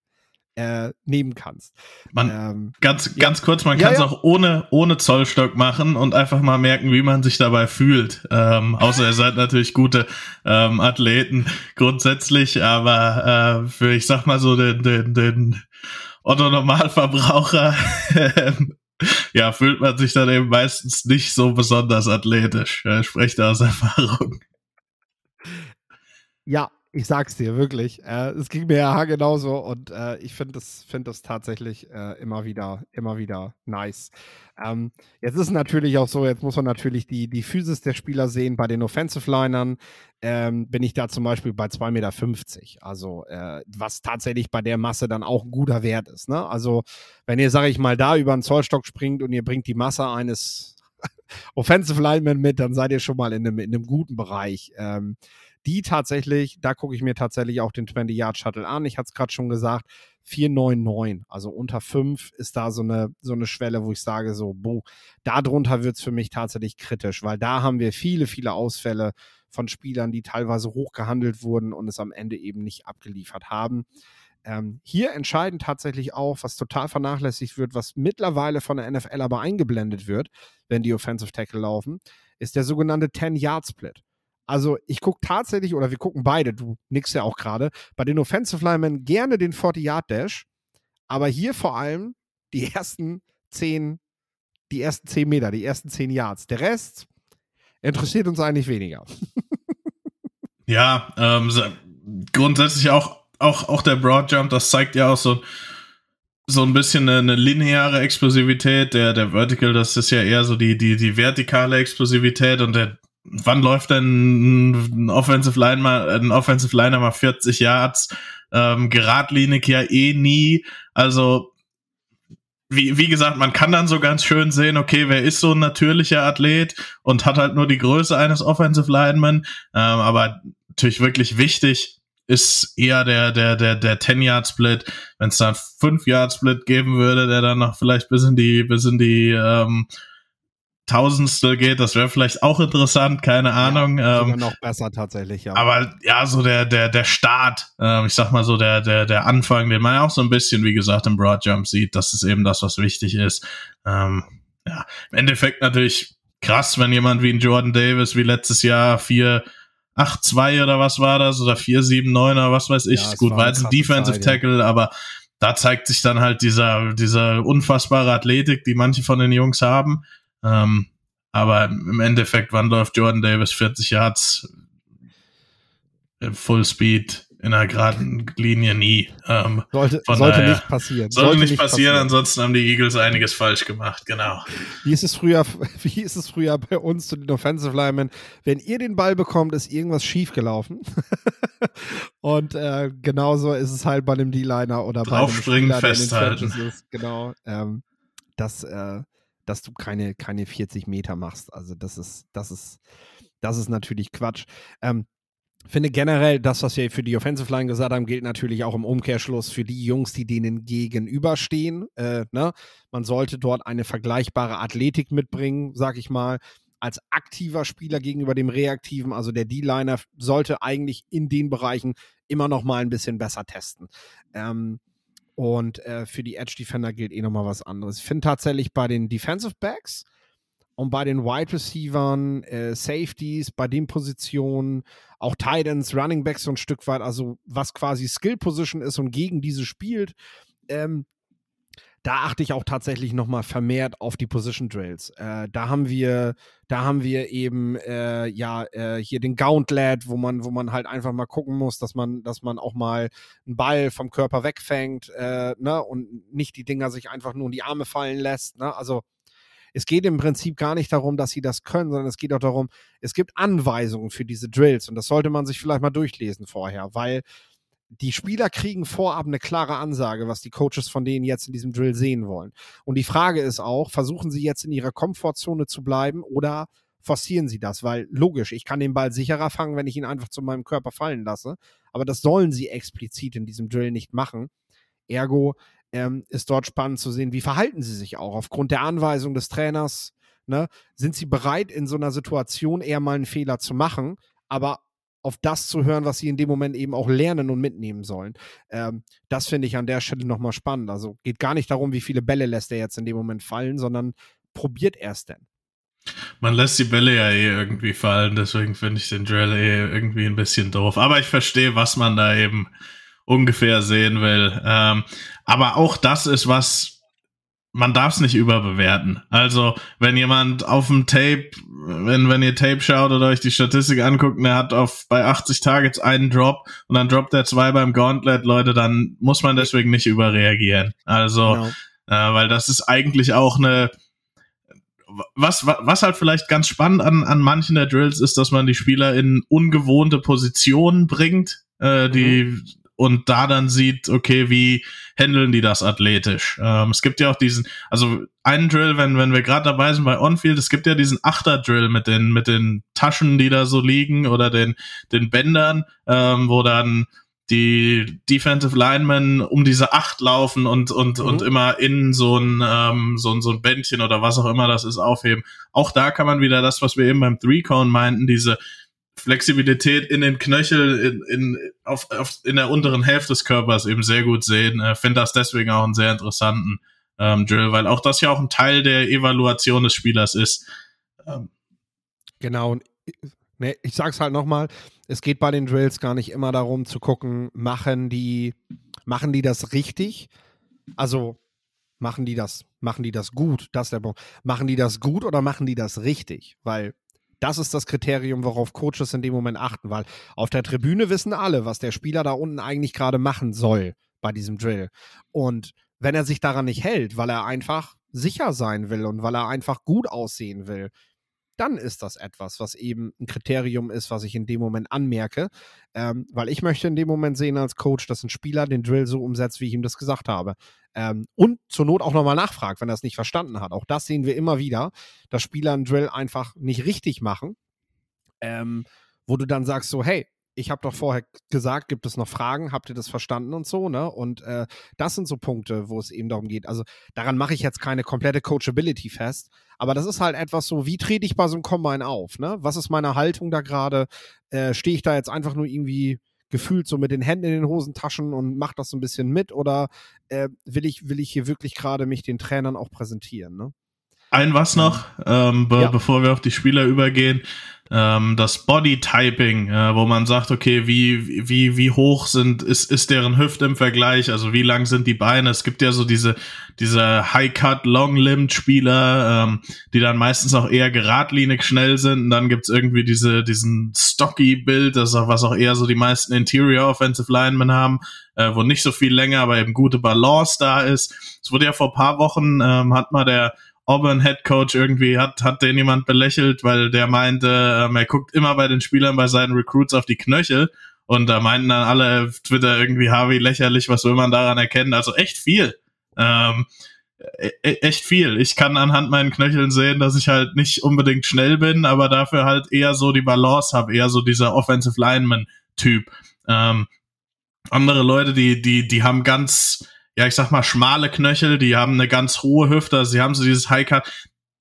äh, nehmen kannst. Man, ähm, ganz, ja. ganz kurz, man kann es ja, ja. auch ohne, ohne Zollstock machen und einfach mal merken, wie man sich dabei fühlt. Ähm, außer ihr seid natürlich gute ähm, Athleten grundsätzlich, aber äh, für, ich sag mal so, den, den, den Otto Normalverbraucher ähm, ja, fühlt man sich dann eben meistens nicht so besonders athletisch. Ja, sprecht aus Erfahrung. Ja, ich sag's dir wirklich. Äh, es ging mir ja genauso und äh, ich finde das, find das tatsächlich äh, immer wieder, immer wieder nice. Ähm, jetzt ist natürlich auch so, jetzt muss man natürlich die, die Physis der Spieler sehen. Bei den Offensive Linern ähm, bin ich da zum Beispiel bei 2,50 Meter. Also, äh, was tatsächlich bei der Masse dann auch ein guter Wert ist. Ne? Also, wenn ihr, sag ich mal, da über einen Zollstock springt und ihr bringt die Masse eines Offensive Lineman mit, dann seid ihr schon mal in einem, in einem guten Bereich. Ähm, die tatsächlich, da gucke ich mir tatsächlich auch den 20-Yard-Shuttle an. Ich hatte es gerade schon gesagt, 499, also unter 5 ist da so eine, so eine Schwelle, wo ich sage, so, boh, darunter wird es für mich tatsächlich kritisch, weil da haben wir viele, viele Ausfälle von Spielern, die teilweise hoch gehandelt wurden und es am Ende eben nicht abgeliefert haben. Ähm, hier entscheidend tatsächlich auch, was total vernachlässigt wird, was mittlerweile von der NFL aber eingeblendet wird, wenn die Offensive Tackle laufen, ist der sogenannte 10-Yard-Split. Also ich gucke tatsächlich, oder wir gucken beide, du nix ja auch gerade, bei den Offensive Linemen gerne den 40-Yard-Dash, aber hier vor allem die ersten 10, die ersten 10 Meter, die ersten 10 Yards. Der Rest interessiert uns eigentlich weniger. ja, ähm, grundsätzlich auch, auch, auch der Broad Jump, das zeigt ja auch so, so ein bisschen eine, eine, lineare Explosivität. Der, der Vertical, das ist ja eher so die, die, die vertikale Explosivität und der wann läuft denn ein Offensive Line mal, ein Offensive Liner mal 40 Yards? Ähm, geradlinig ja eh nie. Also, wie, wie gesagt, man kann dann so ganz schön sehen, okay, wer ist so ein natürlicher Athlet und hat halt nur die Größe eines Offensive Lineman. Ähm, aber natürlich wirklich wichtig ist eher der, der, der, der 10-Yard-Split. Wenn es da einen 5-Yard-Split geben würde, der dann noch vielleicht bis in die, bis in die ähm, Tausendstel geht, das wäre vielleicht auch interessant, keine Ahnung. Ja, ähm, noch besser tatsächlich, ja. Aber ja, so der, der, der Start, ähm, ich sag mal so, der, der, der Anfang, den man ja auch so ein bisschen, wie gesagt, im Broad Jump sieht, das ist eben das, was wichtig ist. Ähm, ja, im Endeffekt natürlich krass, wenn jemand wie ein Jordan Davis wie letztes Jahr 4, 8, 2 oder was war das, oder 4, 7, 9 oder was weiß ich. Ja, Gut, war jetzt ein Defensive Zeit, Tackle, ja. aber da zeigt sich dann halt dieser, dieser unfassbare Athletik, die manche von den Jungs haben. Ähm, aber im Endeffekt, wann läuft Jordan Davis 40 Yards Full Speed in einer geraden Linie nie. Ähm, sollte sollte daher, nicht passieren. Sollte, sollte nicht passieren, passieren, ansonsten haben die Eagles einiges falsch gemacht, genau. Wie ist es früher, wie ist es früher bei uns zu den Offensive Linemen? Wenn ihr den Ball bekommt, ist irgendwas schief gelaufen. Und äh, genauso ist es halt bei einem D-Liner oder bei einem Spieler, festhalten. Ist. Genau. Ähm, das äh, dass du keine, keine 40 Meter machst. Also das ist, das ist, das ist natürlich Quatsch. Ähm, finde generell, das, was wir für die Offensive Line gesagt haben, gilt natürlich auch im Umkehrschluss für die Jungs, die denen gegenüberstehen. Äh, ne? Man sollte dort eine vergleichbare Athletik mitbringen, sag ich mal, als aktiver Spieler gegenüber dem reaktiven. Also der D-Liner sollte eigentlich in den Bereichen immer noch mal ein bisschen besser testen. Ähm, und äh, für die Edge Defender gilt eh noch mal was anderes. Ich finde tatsächlich bei den Defensive Backs und bei den Wide Receivern, äh, Safeties, bei den Positionen, auch Titans, Running Backs so ein Stück weit, also was quasi Skill Position ist und gegen diese spielt, ähm, da achte ich auch tatsächlich nochmal vermehrt auf die Position Drills. Äh, da haben wir, da haben wir eben äh, ja äh, hier den Gauntlet, wo man, wo man halt einfach mal gucken muss, dass man, dass man auch mal einen Ball vom Körper wegfängt, äh, ne, und nicht die Dinger sich einfach nur in die Arme fallen lässt. Ne? Also es geht im Prinzip gar nicht darum, dass sie das können, sondern es geht auch darum, es gibt Anweisungen für diese Drills und das sollte man sich vielleicht mal durchlesen vorher, weil die Spieler kriegen vorab eine klare Ansage, was die Coaches von denen jetzt in diesem Drill sehen wollen. Und die Frage ist auch, versuchen sie jetzt in ihrer Komfortzone zu bleiben oder forcieren sie das? Weil logisch, ich kann den Ball sicherer fangen, wenn ich ihn einfach zu meinem Körper fallen lasse. Aber das sollen sie explizit in diesem Drill nicht machen. Ergo ähm, ist dort spannend zu sehen, wie verhalten sie sich auch aufgrund der Anweisung des Trainers. Ne? Sind sie bereit, in so einer Situation eher mal einen Fehler zu machen, aber auf das zu hören, was sie in dem Moment eben auch lernen und mitnehmen sollen. Ähm, das finde ich an der Stelle nochmal spannend. Also geht gar nicht darum, wie viele Bälle lässt er jetzt in dem Moment fallen, sondern probiert er es denn. Man lässt die Bälle ja eh irgendwie fallen, deswegen finde ich den Drill eh irgendwie ein bisschen doof. Aber ich verstehe, was man da eben ungefähr sehen will. Ähm, aber auch das ist was, man darf es nicht überbewerten. Also, wenn jemand auf dem Tape, wenn, wenn ihr Tape schaut oder euch die Statistik anguckt, und er hat auf bei 80 Targets einen Drop und dann droppt er zwei beim Gauntlet, Leute, dann muss man deswegen nicht überreagieren. Also, genau. äh, weil das ist eigentlich auch eine, was, was halt vielleicht ganz spannend an, an manchen der Drills ist, dass man die Spieler in ungewohnte Positionen bringt, äh, die, mhm und da dann sieht, okay, wie handeln die das athletisch? Ähm, es gibt ja auch diesen, also einen Drill, wenn, wenn wir gerade dabei sind bei Onfield, es gibt ja diesen Achter-Drill mit den, mit den Taschen, die da so liegen oder den, den Bändern, ähm, wo dann die Defensive Linemen um diese Acht laufen und, und, mhm. und immer in so ein, ähm, so, ein, so ein Bändchen oder was auch immer das ist aufheben. Auch da kann man wieder das, was wir eben beim Three-Cone meinten, diese, Flexibilität in den Knöchel, in, in, auf, auf, in der unteren Hälfte des Körpers eben sehr gut sehen. Äh, Finde das deswegen auch einen sehr interessanten ähm, Drill, weil auch das ja auch ein Teil der Evaluation des Spielers ist. Ähm. Genau, und ne, ich sag's halt nochmal, es geht bei den Drills gar nicht immer darum zu gucken, machen die, machen die das richtig? Also machen die das, machen die das gut? Das der Punkt. Machen die das gut oder machen die das richtig? Weil das ist das Kriterium, worauf Coaches in dem Moment achten, weil auf der Tribüne wissen alle, was der Spieler da unten eigentlich gerade machen soll bei diesem Drill. Und wenn er sich daran nicht hält, weil er einfach sicher sein will und weil er einfach gut aussehen will, dann ist das etwas, was eben ein Kriterium ist, was ich in dem Moment anmerke. Ähm, weil ich möchte in dem Moment sehen als Coach, dass ein Spieler den Drill so umsetzt, wie ich ihm das gesagt habe. Ähm, und zur Not auch nochmal nachfragt, wenn er es nicht verstanden hat. Auch das sehen wir immer wieder, dass Spieler einen Drill einfach nicht richtig machen. Ähm, wo du dann sagst so, hey, ich habe doch vorher gesagt, gibt es noch Fragen? Habt ihr das verstanden und so, ne? Und äh, das sind so Punkte, wo es eben darum geht. Also daran mache ich jetzt keine komplette Coachability fest, aber das ist halt etwas so, wie trete ich bei so einem Combine auf, ne? Was ist meine Haltung da gerade? Äh, Stehe ich da jetzt einfach nur irgendwie gefühlt so mit den Händen in den Hosentaschen und mache das so ein bisschen mit oder äh, will ich will ich hier wirklich gerade mich den Trainern auch präsentieren, ne? Ein was noch, ähm, be ja. bevor wir auf die Spieler übergehen ähm, das Bodytyping, äh, wo man sagt, okay, wie, wie, wie hoch sind, ist, ist deren Hüfte im Vergleich, also wie lang sind die Beine? Es gibt ja so diese, diese High-Cut, Long-Limbed Spieler, ähm, die dann meistens auch eher geradlinig schnell sind. Und dann gibt's irgendwie diese, diesen Stocky-Bild, das ist auch, was auch eher so die meisten Interior Offensive Linemen haben, äh, wo nicht so viel länger, aber eben gute Balance da ist. Es wurde ja vor paar Wochen, ähm, hat mal der Auburn Head Coach irgendwie hat, hat den jemand belächelt, weil der meinte, ähm, er guckt immer bei den Spielern bei seinen Recruits auf die Knöchel. Und da meinten dann alle auf Twitter irgendwie, Harvey, lächerlich, was will man daran erkennen? Also echt viel. Ähm, e, e echt viel. Ich kann anhand meinen Knöcheln sehen, dass ich halt nicht unbedingt schnell bin, aber dafür halt eher so die Balance habe, eher so dieser Offensive Lineman-Typ. Ähm, andere Leute, die, die, die haben ganz, ja, ich sag mal, schmale Knöchel, die haben eine ganz hohe Hüfte, also sie haben so dieses High-Cut.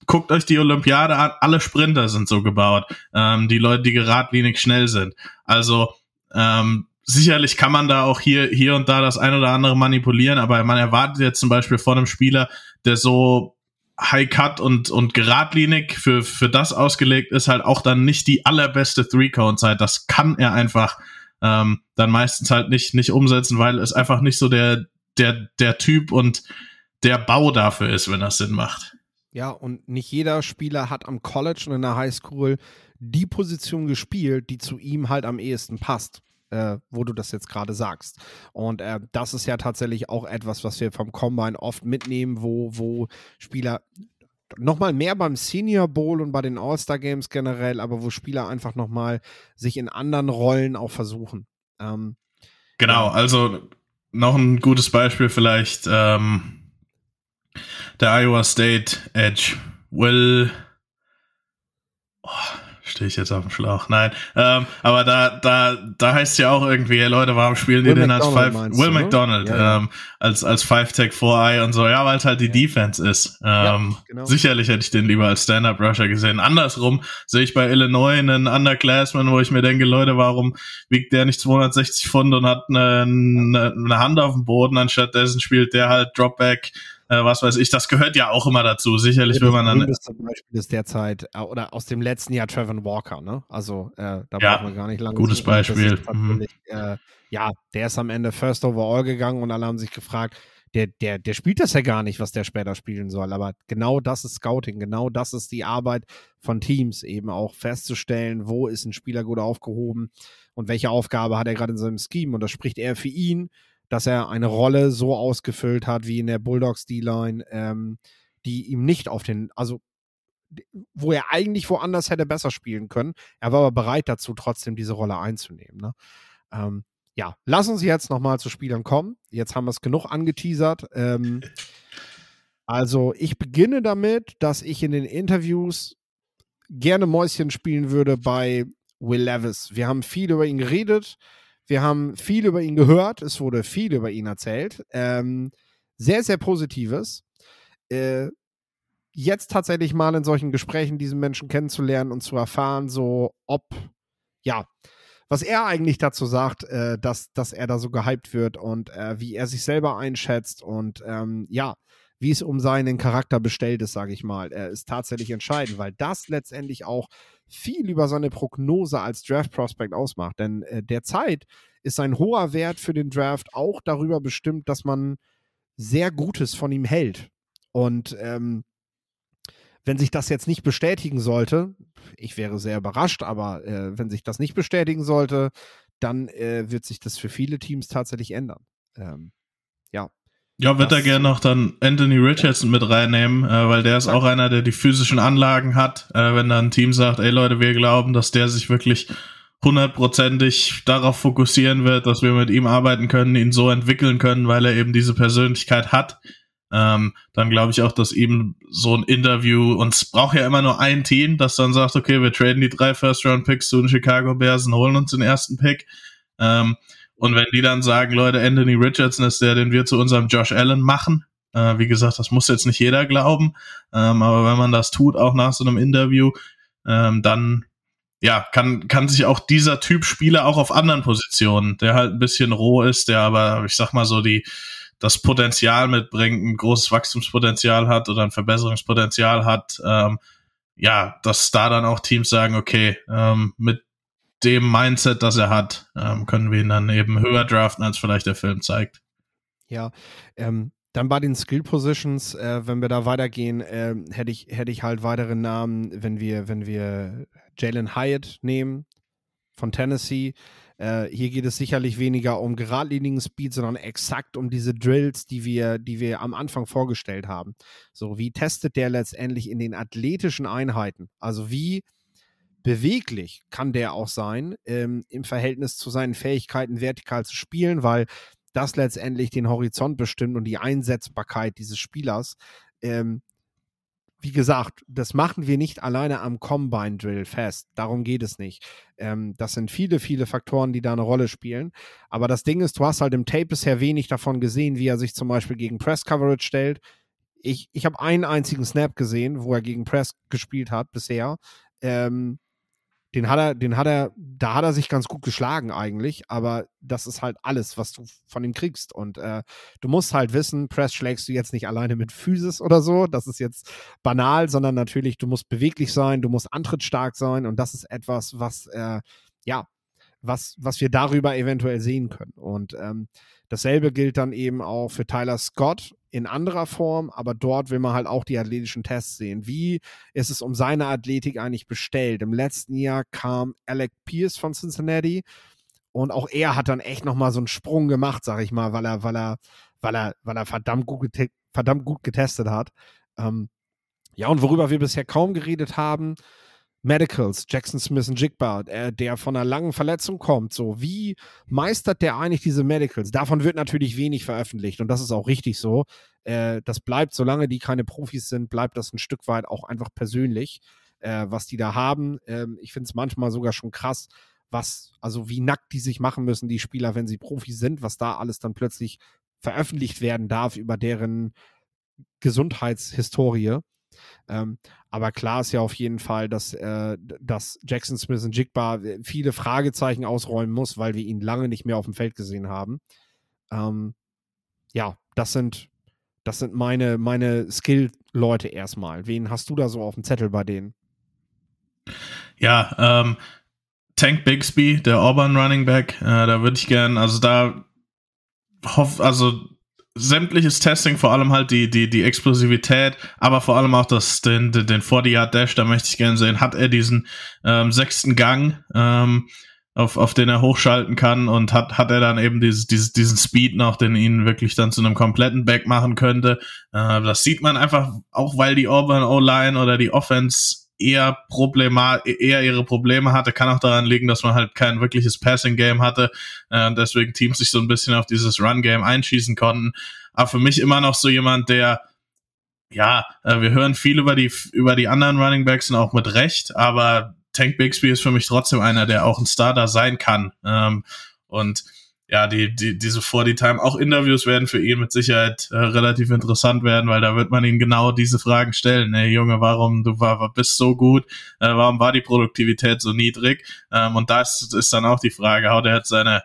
Guckt euch die Olympiade an, alle Sprinter sind so gebaut. Ähm, die Leute, die geradlinig schnell sind. Also, ähm, sicherlich kann man da auch hier, hier und da das ein oder andere manipulieren, aber man erwartet jetzt zum Beispiel von einem Spieler, der so High Cut und, und geradlinig für, für das ausgelegt ist, halt auch dann nicht die allerbeste Three-Count-Zeit. Das kann er einfach ähm, dann meistens halt nicht, nicht umsetzen, weil es einfach nicht so der, der, der Typ und der Bau dafür ist, wenn das Sinn macht. Ja, und nicht jeder Spieler hat am College und in der Highschool die Position gespielt, die zu ihm halt am ehesten passt. Äh, wo du das jetzt gerade sagst. Und äh, das ist ja tatsächlich auch etwas, was wir vom Combine oft mitnehmen, wo, wo Spieler nochmal mehr beim Senior Bowl und bei den All-Star Games generell, aber wo Spieler einfach nochmal sich in anderen Rollen auch versuchen. Ähm, genau, also noch ein gutes Beispiel vielleicht ähm, der Iowa State Edge. Will oh, stehe ich jetzt auf dem Schlauch. Nein, ähm, aber da, da, da heißt es ja auch irgendwie, Leute, warum spielen die Will denn als Five? Will ne? McDonald ja, ähm, als als Five Tech 4 Eye und so. Ja, weil es halt die Defense ist. Ähm, ja, genau. Sicherlich hätte ich den lieber als Stand-up Rusher gesehen. Andersrum sehe ich bei Illinois einen Underclassman, wo ich mir denke, Leute, warum wiegt der nicht 260 Pfund und hat eine, eine, eine Hand auf dem Boden, anstatt dessen spielt der halt Dropback äh, was weiß ich, das gehört ja auch immer dazu. Sicherlich will man dann. Das zum Beispiel ist derzeit, äh, oder aus dem letzten Jahr Trevor Walker, ne? Also äh, da ja, braucht man gar nicht lange. Gutes Beispiel. Mhm. Äh, ja, der ist am Ende First Overall gegangen und alle haben sich gefragt, der, der, der spielt das ja gar nicht, was der später spielen soll. Aber genau das ist Scouting, genau das ist die Arbeit von Teams, eben auch festzustellen, wo ist ein Spieler gut aufgehoben und welche Aufgabe hat er gerade in seinem Scheme. Und das spricht eher für ihn dass er eine Rolle so ausgefüllt hat wie in der Bulldogs D-Line, ähm, die ihm nicht auf den, also wo er eigentlich woanders hätte besser spielen können. Er war aber bereit dazu, trotzdem diese Rolle einzunehmen. Ne? Ähm, ja, lass uns jetzt nochmal zu Spielern kommen. Jetzt haben wir es genug angeteasert. Ähm, also ich beginne damit, dass ich in den Interviews gerne Mäuschen spielen würde bei Will Levis. Wir haben viel über ihn geredet. Wir haben viel über ihn gehört. Es wurde viel über ihn erzählt. Ähm, sehr, sehr Positives. Äh, jetzt tatsächlich mal in solchen Gesprächen diesen Menschen kennenzulernen und zu erfahren, so ob, ja, was er eigentlich dazu sagt, äh, dass, dass er da so gehypt wird und äh, wie er sich selber einschätzt und ähm, ja, wie es um seinen Charakter bestellt ist, sage ich mal, äh, ist tatsächlich entscheidend, weil das letztendlich auch viel über seine Prognose als Draft Prospect ausmacht. Denn äh, derzeit ist ein hoher Wert für den Draft auch darüber bestimmt, dass man sehr Gutes von ihm hält. Und ähm, wenn sich das jetzt nicht bestätigen sollte, ich wäre sehr überrascht, aber äh, wenn sich das nicht bestätigen sollte, dann äh, wird sich das für viele Teams tatsächlich ändern. Ähm, ja. Ja, wird er gerne noch dann Anthony Richardson mit reinnehmen, äh, weil der ist auch einer, der die physischen Anlagen hat. Äh, wenn dann ein Team sagt, ey Leute, wir glauben, dass der sich wirklich hundertprozentig darauf fokussieren wird, dass wir mit ihm arbeiten können, ihn so entwickeln können, weil er eben diese Persönlichkeit hat. Ähm, dann glaube ich auch, dass eben so ein Interview, und es braucht ja immer nur ein Team, das dann sagt, okay, wir traden die drei First-Round-Picks zu den Chicago Bears und holen uns den ersten Pick. Ähm, und wenn die dann sagen, Leute, Anthony Richardson ist der, den wir zu unserem Josh Allen machen, äh, wie gesagt, das muss jetzt nicht jeder glauben, ähm, aber wenn man das tut, auch nach so einem Interview, ähm, dann ja, kann, kann sich auch dieser Typ Spieler auch auf anderen Positionen, der halt ein bisschen roh ist, der aber, ich sag mal so, die, das Potenzial mitbringt, ein großes Wachstumspotenzial hat oder ein Verbesserungspotenzial hat, ähm, ja, dass da dann auch Teams sagen, okay, ähm, mit dem Mindset, das er hat, ähm, können wir ihn dann eben höher draften, als vielleicht der Film zeigt. Ja, ähm, dann bei den Skill Positions, äh, wenn wir da weitergehen, äh, hätte ich, hätte ich halt weitere Namen, wenn wir, wenn wir Jalen Hyatt nehmen von Tennessee. Äh, hier geht es sicherlich weniger um geradlinigen Speed, sondern exakt um diese Drills, die wir, die wir am Anfang vorgestellt haben. So, wie testet der letztendlich in den athletischen Einheiten? Also wie beweglich kann der auch sein ähm, im Verhältnis zu seinen Fähigkeiten, vertikal zu spielen, weil das letztendlich den Horizont bestimmt und die Einsetzbarkeit dieses Spielers. Ähm, wie gesagt, das machen wir nicht alleine am Combine Drill fest. Darum geht es nicht. Ähm, das sind viele, viele Faktoren, die da eine Rolle spielen. Aber das Ding ist, du hast halt im Tape bisher wenig davon gesehen, wie er sich zum Beispiel gegen Press Coverage stellt. Ich, ich habe einen einzigen Snap gesehen, wo er gegen Press gespielt hat bisher. Ähm, den hat er, den hat er, da hat er sich ganz gut geschlagen eigentlich, aber das ist halt alles, was du von ihm kriegst. Und äh, du musst halt wissen, Press schlägst du jetzt nicht alleine mit Physis oder so, das ist jetzt banal, sondern natürlich, du musst beweglich sein, du musst antrittstark sein und das ist etwas, was, äh, ja, was, was wir darüber eventuell sehen können. Und ähm, dasselbe gilt dann eben auch für Tyler Scott in anderer Form, aber dort will man halt auch die athletischen Tests sehen. Wie ist es um seine Athletik eigentlich bestellt? Im letzten Jahr kam Alec Pierce von Cincinnati und auch er hat dann echt nochmal so einen Sprung gemacht, sag ich mal, weil er, weil er, weil er, weil er verdammt gut, verdammt gut getestet hat. Ähm, ja, und worüber wir bisher kaum geredet haben, Medicals, Jackson Smith und Jigba, äh, der von einer langen Verletzung kommt. So, wie meistert der eigentlich diese Medicals? Davon wird natürlich wenig veröffentlicht und das ist auch richtig so. Äh, das bleibt, solange die keine Profis sind, bleibt das ein Stück weit auch einfach persönlich, äh, was die da haben. Ähm, ich finde es manchmal sogar schon krass, was, also wie nackt die sich machen müssen, die Spieler, wenn sie Profis sind, was da alles dann plötzlich veröffentlicht werden darf über deren Gesundheitshistorie. Ähm, aber klar ist ja auf jeden Fall, dass, äh, dass Jackson Smith und Jigba äh, viele Fragezeichen ausräumen muss, weil wir ihn lange nicht mehr auf dem Feld gesehen haben. Ähm, ja, das sind, das sind meine, meine Skill-Leute erstmal. Wen hast du da so auf dem Zettel bei denen? Ja, ähm, Tank Bixby, der Auburn Running Back, äh, da würde ich gern, also da hoff, also sämtliches Testing, vor allem halt die, die, die Explosivität, aber vor allem auch das, den, den, den 40-Yard-Dash, da möchte ich gerne sehen, hat er diesen ähm, sechsten Gang, ähm, auf, auf den er hochschalten kann und hat, hat er dann eben dieses, dieses, diesen Speed noch, den ihn wirklich dann zu einem kompletten Back machen könnte. Äh, das sieht man einfach, auch weil die Auburn O-Line oder die Offense eher Problema eher ihre Probleme hatte, kann auch daran liegen, dass man halt kein wirkliches Passing Game hatte, äh, deswegen Teams sich so ein bisschen auf dieses Run Game einschießen konnten. Aber für mich immer noch so jemand, der ja, äh, wir hören viel über die über die anderen Running Backs und auch mit Recht, aber Tank Bixby ist für mich trotzdem einer, der auch ein Starter sein kann. Ähm, und ja, die, die, diese 40-Time, auch Interviews werden für ihn mit Sicherheit äh, relativ interessant werden, weil da wird man ihn genau diese Fragen stellen. Hey Junge, warum du war, bist so gut? Äh, warum war die Produktivität so niedrig? Ähm, und da ist, dann auch die Frage, haut er jetzt seine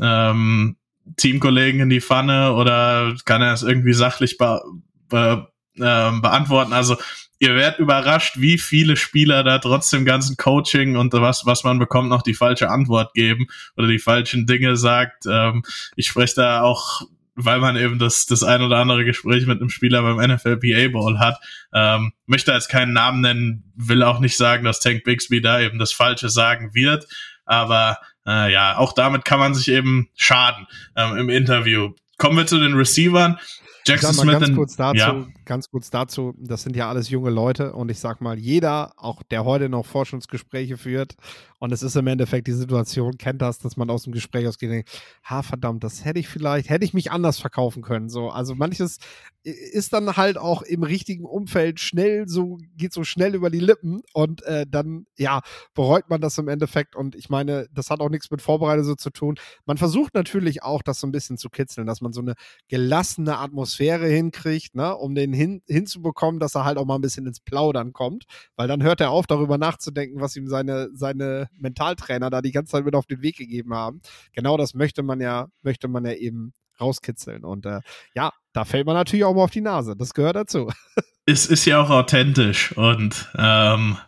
ähm, Teamkollegen in die Pfanne oder kann er es irgendwie sachlich be, be, äh, beantworten? Also ihr werdet überrascht, wie viele Spieler da trotzdem ganzen Coaching und was, was man bekommt, noch die falsche Antwort geben oder die falschen Dinge sagt. Ähm, ich spreche da auch weil man eben das, das ein oder andere Gespräch mit einem Spieler beim NFL PA Bowl hat. Ähm, möchte jetzt keinen Namen nennen, will auch nicht sagen, dass Tank Bixby da eben das Falsche sagen wird. Aber äh, ja, auch damit kann man sich eben schaden ähm, im Interview. Kommen wir zu den Receivern. Jackson Smith ganz kurz dazu, ja. ganz kurz dazu, das sind ja alles junge Leute und ich sag mal, jeder, auch der heute noch Forschungsgespräche führt, und es ist im Endeffekt die Situation, kennt das, dass man aus dem Gespräch ausgeht denkt, ha, verdammt, das hätte ich vielleicht, hätte ich mich anders verkaufen können. So, also manches ist dann halt auch im richtigen Umfeld schnell so, geht so schnell über die Lippen und äh, dann, ja, bereut man das im Endeffekt. Und ich meine, das hat auch nichts mit Vorbereitung so zu tun. Man versucht natürlich auch, das so ein bisschen zu kitzeln, dass man so eine gelassene Atmosphäre hinkriegt, ne, um den hin, hinzubekommen, dass er halt auch mal ein bisschen ins Plaudern kommt, weil dann hört er auf, darüber nachzudenken, was ihm seine, seine Mentaltrainer da die ganze Zeit mit auf den Weg gegeben haben. Genau das möchte man ja, möchte man ja eben rauskitzeln. Und äh, ja, da fällt man natürlich auch mal auf die Nase. Das gehört dazu. Es ist ja auch authentisch und ähm,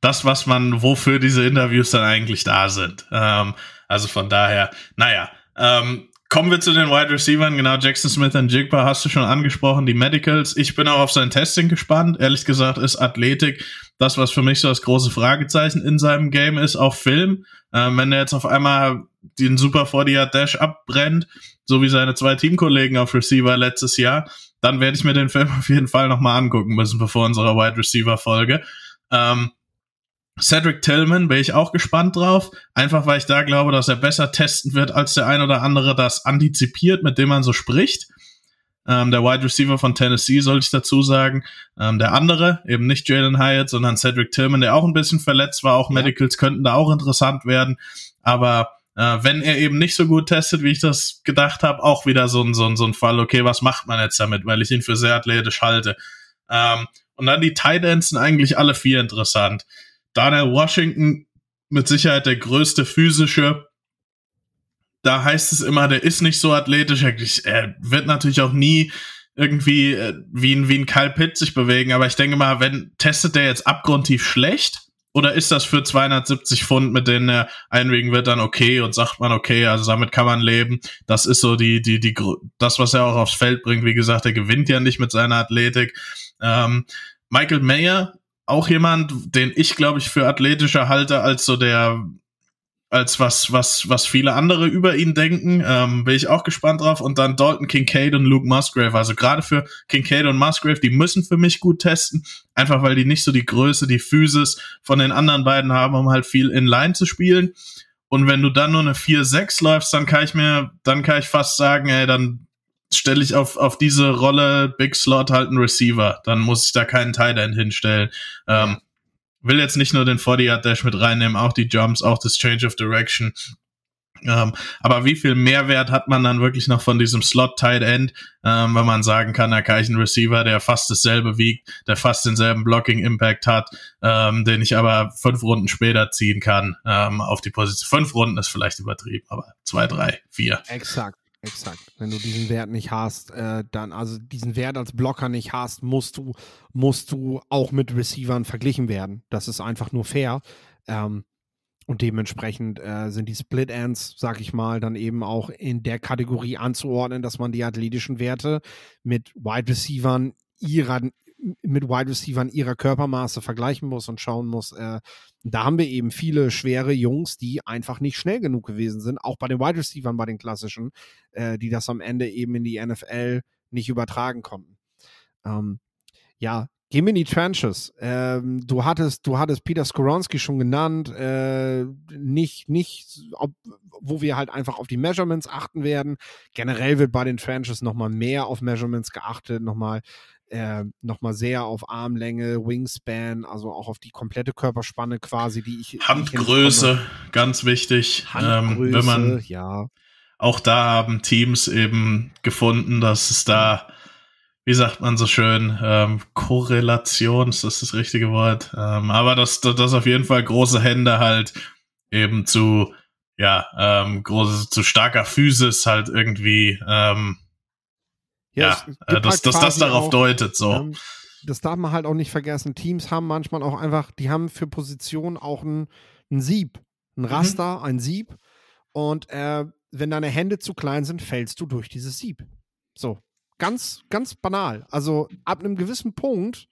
das, was man, wofür diese Interviews dann eigentlich da sind. Ähm, also von daher, naja, ähm, Kommen wir zu den Wide Receivers. Genau, Jackson Smith und Jigba hast du schon angesprochen, die Medicals. Ich bin auch auf sein Testing gespannt. Ehrlich gesagt ist Athletik das, was für mich so das große Fragezeichen in seinem Game ist, auf Film. Ähm, wenn er jetzt auf einmal den Super 40 Dash abbrennt, so wie seine zwei Teamkollegen auf Receiver letztes Jahr, dann werde ich mir den Film auf jeden Fall nochmal angucken müssen, bevor unserer Wide Receiver Folge. Ähm, Cedric Tillman bin ich auch gespannt drauf, einfach weil ich da glaube, dass er besser testen wird, als der ein oder andere das antizipiert, mit dem man so spricht. Ähm, der Wide Receiver von Tennessee, soll ich dazu sagen. Ähm, der andere, eben nicht Jalen Hyatt, sondern Cedric Tillman, der auch ein bisschen verletzt war. Auch ja. Medicals könnten da auch interessant werden. Aber äh, wenn er eben nicht so gut testet, wie ich das gedacht habe, auch wieder so ein, so, ein, so ein Fall, okay, was macht man jetzt damit, weil ich ihn für sehr athletisch halte. Ähm, und dann die Tight Ends sind eigentlich alle vier interessant. Daniel Washington mit Sicherheit der größte physische. Da heißt es immer, der ist nicht so athletisch. Er wird natürlich auch nie irgendwie äh, wie ein, wie ein Kyle Pitt sich bewegen. Aber ich denke mal, wenn testet der jetzt abgrundtief schlecht? Oder ist das für 270 Pfund, mit denen er einwiegen wird, dann okay und sagt man okay, also damit kann man leben. Das ist so die, die, die, das, was er auch aufs Feld bringt. Wie gesagt, er gewinnt ja nicht mit seiner Athletik. Ähm, Michael Mayer auch jemand, den ich glaube ich für athletischer halte als so der als was was was viele andere über ihn denken. Ähm, bin ich auch gespannt drauf. Und dann Dalton Kincaid und Luke Musgrave. Also gerade für Kincaid und Musgrave, die müssen für mich gut testen, einfach weil die nicht so die Größe, die Physis von den anderen beiden haben, um halt viel in Line zu spielen. Und wenn du dann nur eine 4-6 läufst, dann kann ich mir, dann kann ich fast sagen, ey, dann stelle ich auf, auf diese Rolle Big Slot halt einen Receiver. Dann muss ich da keinen Tight End hinstellen. Ähm, will jetzt nicht nur den 40 Dash mit reinnehmen, auch die Jumps, auch das Change of Direction. Ähm, aber wie viel Mehrwert hat man dann wirklich noch von diesem Slot Tight End, ähm, wenn man sagen kann, da kann ich einen Receiver, der fast dasselbe wiegt, der fast denselben Blocking Impact hat, ähm, den ich aber fünf Runden später ziehen kann ähm, auf die Position. Fünf Runden ist vielleicht übertrieben, aber zwei, drei, vier. Exakt. Exakt. Wenn du diesen Wert nicht hast, äh, dann, also diesen Wert als Blocker nicht hast, musst du, musst du auch mit Receivern verglichen werden. Das ist einfach nur fair. Ähm, und dementsprechend äh, sind die Split Ends, sag ich mal, dann eben auch in der Kategorie anzuordnen, dass man die athletischen Werte mit Wide Receivern ihrer, mit Wide Receivern ihrer Körpermaße vergleichen muss und schauen muss, äh, da haben wir eben viele schwere Jungs, die einfach nicht schnell genug gewesen sind, auch bei den Wide Receivern, bei den klassischen, äh, die das am Ende eben in die NFL nicht übertragen konnten. Ähm, ja, gehen wir in die Trenches. Ähm, du hattest, du hattest Peter Skoronski schon genannt, äh, nicht, nicht, ob, wo wir halt einfach auf die Measurements achten werden. Generell wird bei den Trenches nochmal mehr auf Measurements geachtet, nochmal äh, nochmal sehr auf Armlänge, Wingspan, also auch auf die komplette Körperspanne quasi, die ich. Handgröße, ich ganz wichtig. Handgröße, ähm, wenn man, ja. Auch da haben Teams eben gefunden, dass es da, wie sagt man so schön, ähm, Korrelation, ist das das richtige Wort? Ähm, aber dass das auf jeden Fall große Hände halt eben zu, ja, ähm, große, zu starker Physis halt irgendwie, ähm, ja, ja äh, dass, halt dass das darauf auch, deutet, so. Ähm, das darf man halt auch nicht vergessen. Teams haben manchmal auch einfach, die haben für Positionen auch ein, ein Sieb, ein mhm. Raster, mhm. ein Sieb. Und äh, wenn deine Hände zu klein sind, fällst du durch dieses Sieb. So, ganz, ganz banal. Also ab einem gewissen Punkt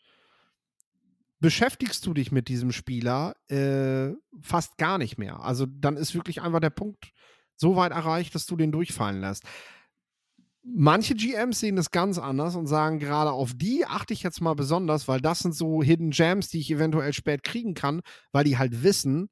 beschäftigst du dich mit diesem Spieler äh, fast gar nicht mehr. Also dann ist wirklich einfach der Punkt so weit erreicht, dass du den durchfallen lässt. Manche GMs sehen das ganz anders und sagen, gerade auf die achte ich jetzt mal besonders, weil das sind so Hidden Gems, die ich eventuell spät kriegen kann, weil die halt wissen,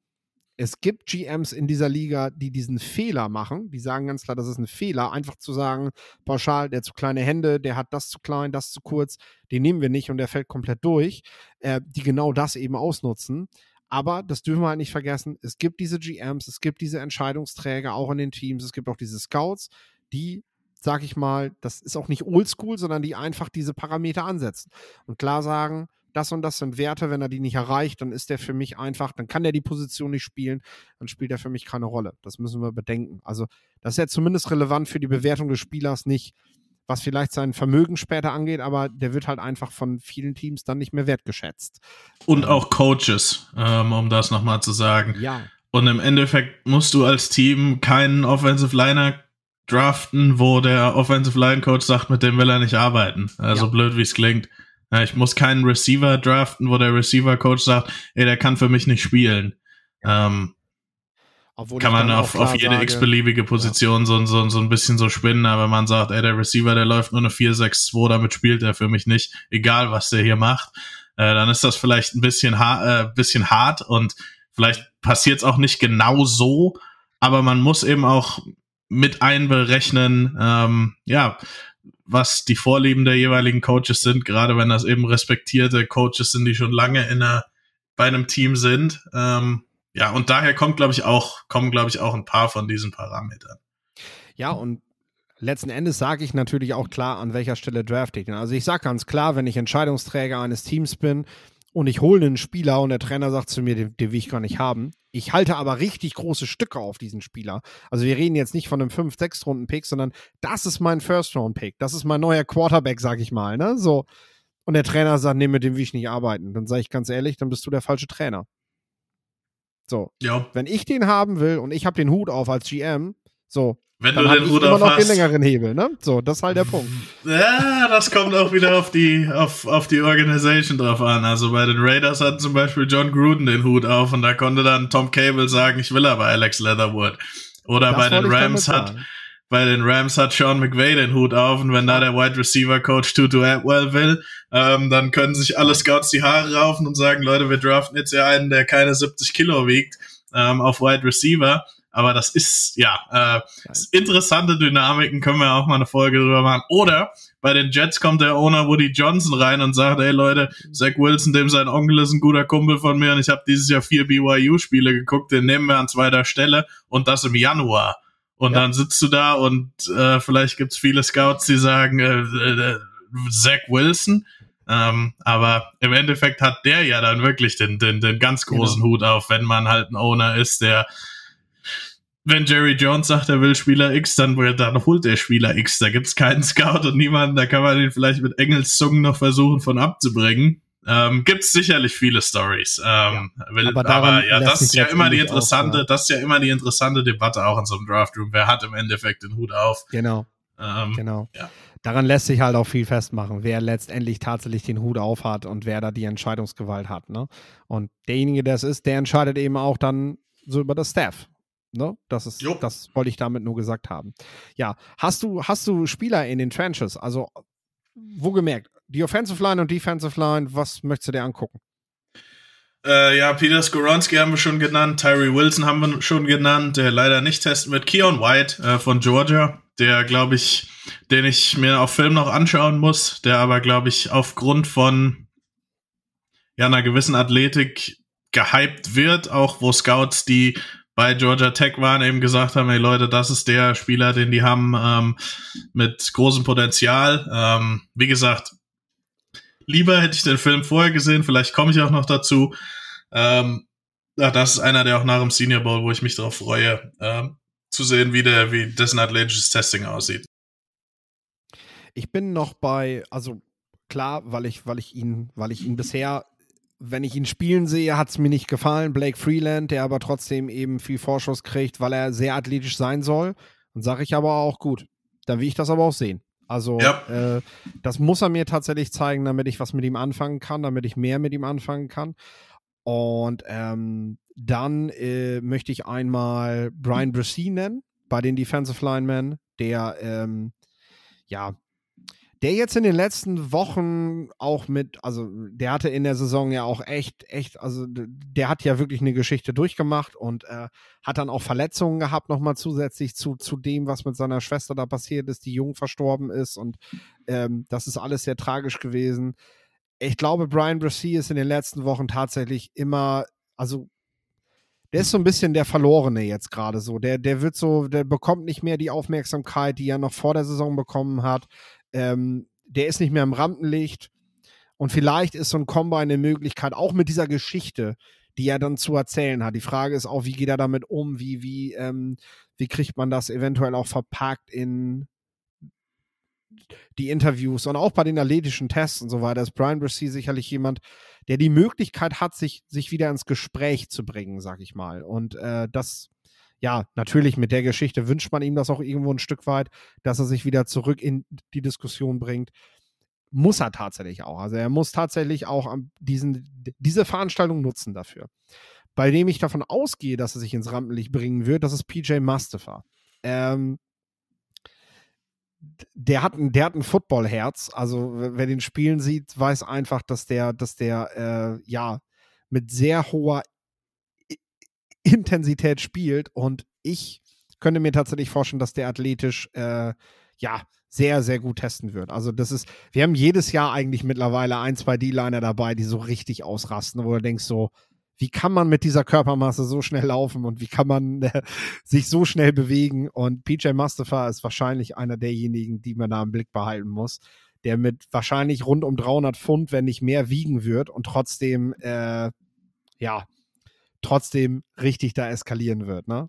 es gibt GMs in dieser Liga, die diesen Fehler machen. Die sagen ganz klar, das ist ein Fehler, einfach zu sagen, pauschal, der hat zu kleine Hände, der hat das zu klein, das zu kurz, den nehmen wir nicht und der fällt komplett durch, äh, die genau das eben ausnutzen. Aber das dürfen wir halt nicht vergessen, es gibt diese GMs, es gibt diese Entscheidungsträger auch in den Teams, es gibt auch diese Scouts, die sag ich mal, das ist auch nicht oldschool, sondern die einfach diese Parameter ansetzen und klar sagen, das und das sind Werte, wenn er die nicht erreicht, dann ist der für mich einfach, dann kann der die Position nicht spielen, dann spielt er für mich keine Rolle. Das müssen wir bedenken. Also, das ist ja zumindest relevant für die Bewertung des Spielers, nicht was vielleicht sein Vermögen später angeht, aber der wird halt einfach von vielen Teams dann nicht mehr wertgeschätzt. Und auch Coaches, ähm, um das nochmal zu sagen. Ja. Und im Endeffekt musst du als Team keinen Offensive Liner draften, wo der Offensive Line Coach sagt, mit dem will er nicht arbeiten. Also ja. blöd, wie es klingt. Ja, ich muss keinen Receiver draften, wo der Receiver Coach sagt, ey, der kann für mich nicht spielen. Ähm, kann man auf, auf jede x-beliebige Position ja. so, so, so ein bisschen so spinnen, aber man sagt, ey, der Receiver, der läuft nur eine 4-6-2, damit spielt er für mich nicht, egal was der hier macht. äh, dann ist das vielleicht ein bisschen, ha äh, bisschen hart und vielleicht passiert es auch nicht genau so, aber man muss eben auch mit einberechnen, ähm, ja, was die Vorlieben der jeweiligen Coaches sind, gerade wenn das eben respektierte Coaches sind, die schon lange in einer, bei einem Team sind. Ähm, ja, und daher kommt, glaube ich, auch, kommen, glaube ich, auch ein paar von diesen Parametern. Ja, und letzten Endes sage ich natürlich auch klar, an welcher Stelle draft ich den. Also ich sage ganz klar, wenn ich Entscheidungsträger eines Teams bin und ich hole einen Spieler und der Trainer sagt zu mir, den, den will ich gar nicht haben. Ich halte aber richtig große Stücke auf diesen Spieler. Also wir reden jetzt nicht von einem 5-, 6-Runden-Pick, sondern das ist mein First-Round-Pick. Das ist mein neuer Quarterback, sag ich mal. Ne? So. Und der Trainer sagt, nee, mit dem will ich nicht arbeiten. Dann sage ich ganz ehrlich, dann bist du der falsche Trainer. So. Ja. Wenn ich den haben will und ich habe den Hut auf als GM, so, Wenn dann du den Hut immer auf noch den hast. längeren Hebel, ne? So, das ist halt der Punkt. Ja, das kommt auch wieder auf die, auf, auf die Organisation drauf an. Also bei den Raiders hat zum Beispiel John Gruden den Hut auf und da konnte dann Tom Cable sagen, ich will aber Alex Leatherwood. Oder Das bei den Rams hat, sagen. bei den Rams hat Sean McVay den Hut auf und wenn da der Wide Receiver Coach Tutu Atwell will, ähm, dann können sich alle Scouts die Haare raufen und sagen, Leute, wir draften jetzt ja einen, der keine 70 Kilo wiegt, ähm, auf Wide Receiver. Aber das ist, ja, äh, interessante Dynamiken, können wir auch mal eine Folge drüber machen. Oder bei den Jets kommt der Owner Woody Johnson rein und sagt, ey Leute, Zach Wilson, dem sein Onkel ist ein guter Kumpel von mir und ich habe dieses Jahr vier BYU-Spiele geguckt, den nehmen wir an zweiter Stelle und das im Januar. Und Ja. dann sitzt du da und äh, vielleicht gibt's viele Scouts, die sagen, äh, äh, Zach Wilson. Ähm, aber im Endeffekt hat der ja dann wirklich den, den, den ganz großen Hut auf, wenn man halt ein Owner ist, der wenn Jerry Jones sagt, er will Spieler X, dann, dann holt der Spieler X. Da gibt's keinen Scout und niemanden, da kann man ihn vielleicht mit Engelszungen noch versuchen von abzubringen. Ähm, gibt's sicherlich viele Stories. Ähm, will, aber aber, ja, das ist ja immer die letztendlich auch, interessante, ja. das ist ja immer die interessante Debatte auch in so einem Draftroom. Wer hat im Endeffekt den Hut auf? Genau, Ähm, genau. Ja. Daran lässt sich halt auch viel festmachen, wer letztendlich tatsächlich den Hut auf hat und wer da die Entscheidungsgewalt hat. Ne? Und derjenige, der es ist, der entscheidet eben auch dann so über das Staff. Ne? Das ist, Jo. das wollte ich damit nur gesagt haben. Ja, hast du, hast du Spieler in den Trenches? Also, wo gemerkt, die Offensive Line und Defensive Line, was möchtest du dir angucken? Äh, ja, Peter Skoronski haben wir schon genannt, Tyree Wilson haben wir schon genannt, der leider nicht testen wird. Keon White äh, von Georgia, der glaube ich, den ich mir auf Film noch anschauen muss, der aber glaube ich aufgrund von ja einer gewissen Athletik gehypt wird, auch wo Scouts, die bei Georgia Tech waren, eben gesagt haben, ey Leute, das ist der Spieler, den die haben ähm, mit großem Potenzial. Ähm, wie gesagt, lieber hätte ich den Film vorher gesehen, vielleicht komme ich auch noch dazu. Ähm, ja, das ist einer, der auch nach dem Senior Bowl, wo ich mich darauf freue, ähm, zu sehen, wie der, wie dessen athletisches Testing aussieht. Ich bin noch bei, also klar, weil ich, weil ich ihn, weil ich ihn bisher, wenn ich ihn spielen sehe, hat es mir nicht gefallen. Blake Freeland, der aber trotzdem eben viel Vorschuss kriegt, weil er sehr athletisch sein soll. Und sage ich aber auch gut. Dann will ich das aber auch sehen. Also Ja. äh, das muss er mir tatsächlich zeigen, damit ich was mit ihm anfangen kann, damit ich mehr mit ihm anfangen kann. Und ähm, dann äh, möchte ich einmal Brian Brissy nennen, bei den Defensive Linemen, der ähm, ja, der jetzt in den letzten Wochen auch mit, also der hatte in der Saison ja auch echt, echt, also der hat ja wirklich eine Geschichte durchgemacht und äh, hat dann auch Verletzungen gehabt, nochmal zusätzlich zu, zu dem, was mit seiner Schwester da passiert ist, die jung verstorben ist und ähm, das ist alles sehr tragisch gewesen. Ich glaube, Brian Brissy ist in den letzten Wochen tatsächlich immer, also der ist so ein bisschen der Verlorene jetzt gerade so. Der, der wird so, der bekommt nicht mehr die Aufmerksamkeit, die er noch vor der Saison bekommen hat. Ähm, der ist nicht mehr im Rampenlicht. Und vielleicht ist so ein Combine eine Möglichkeit, auch mit dieser Geschichte, die er dann zu erzählen hat. Die Frage ist auch, wie geht er damit um? Wie, wie, ähm, wie kriegt man das eventuell auch verpackt in die Interviews und auch bei den athletischen Tests und so weiter ist Brian Brissy sicherlich jemand, der die Möglichkeit hat, sich, sich wieder ins Gespräch zu bringen, sag ich mal. Und äh, das, ja, natürlich mit der Geschichte wünscht man ihm das auch irgendwo ein Stück weit, dass er sich wieder zurück in die Diskussion bringt. Muss er tatsächlich auch. Also er muss tatsächlich auch diesen, diese Veranstaltung nutzen dafür. Bei dem ich davon ausgehe, dass er sich ins Rampenlicht bringen wird, das ist PJ Mustafa. Ähm, der hat ein, der hat ein Footballherz. Also wer den spielen sieht, weiß einfach, dass der, dass der äh, ja mit sehr hoher Intensität spielt. Und ich könnte mir tatsächlich vorstellen, dass der athletisch äh, ja sehr, sehr gut testen wird. Also das ist, wir haben jedes Jahr eigentlich mittlerweile ein, zwei D-Liner dabei, die so richtig ausrasten, wo du denkst so, wie kann man mit dieser Körpermasse so schnell laufen und wie kann man äh, sich so schnell bewegen? Und PJ Mustafa ist wahrscheinlich einer derjenigen, die man da im Blick behalten muss, der mit wahrscheinlich rund um 300 Pfund, wenn nicht mehr, wiegen wird und trotzdem, äh, ja, trotzdem richtig da eskalieren wird, ne?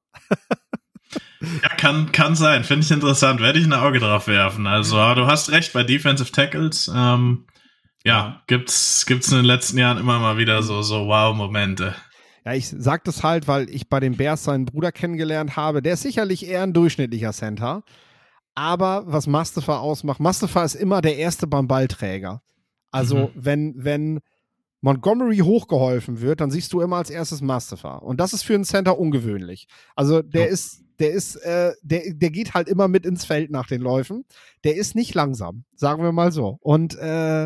Ja, kann, kann sein. Finde ich interessant. Werde ich ein Auge drauf werfen. Also, du hast recht bei Defensive Tackles. Ähm, ja, gibt's, gibt's in den letzten Jahren immer mal wieder so, so Wow-Momente. Ja, ich sag das halt, weil ich bei den Bears seinen Bruder kennengelernt habe. Der ist sicherlich eher ein durchschnittlicher Center. Aber was Mustafa ausmacht, Mustafa ist immer der erste beim Ballträger. Also, mhm. wenn, wenn Montgomery hochgeholfen wird, dann siehst du immer als erstes Mustafa. Und das ist für einen Center ungewöhnlich. Also, der ja. ist der ist, äh, der, der geht halt immer mit ins Feld nach den Läufen. Der ist nicht langsam, sagen wir mal so. Und äh,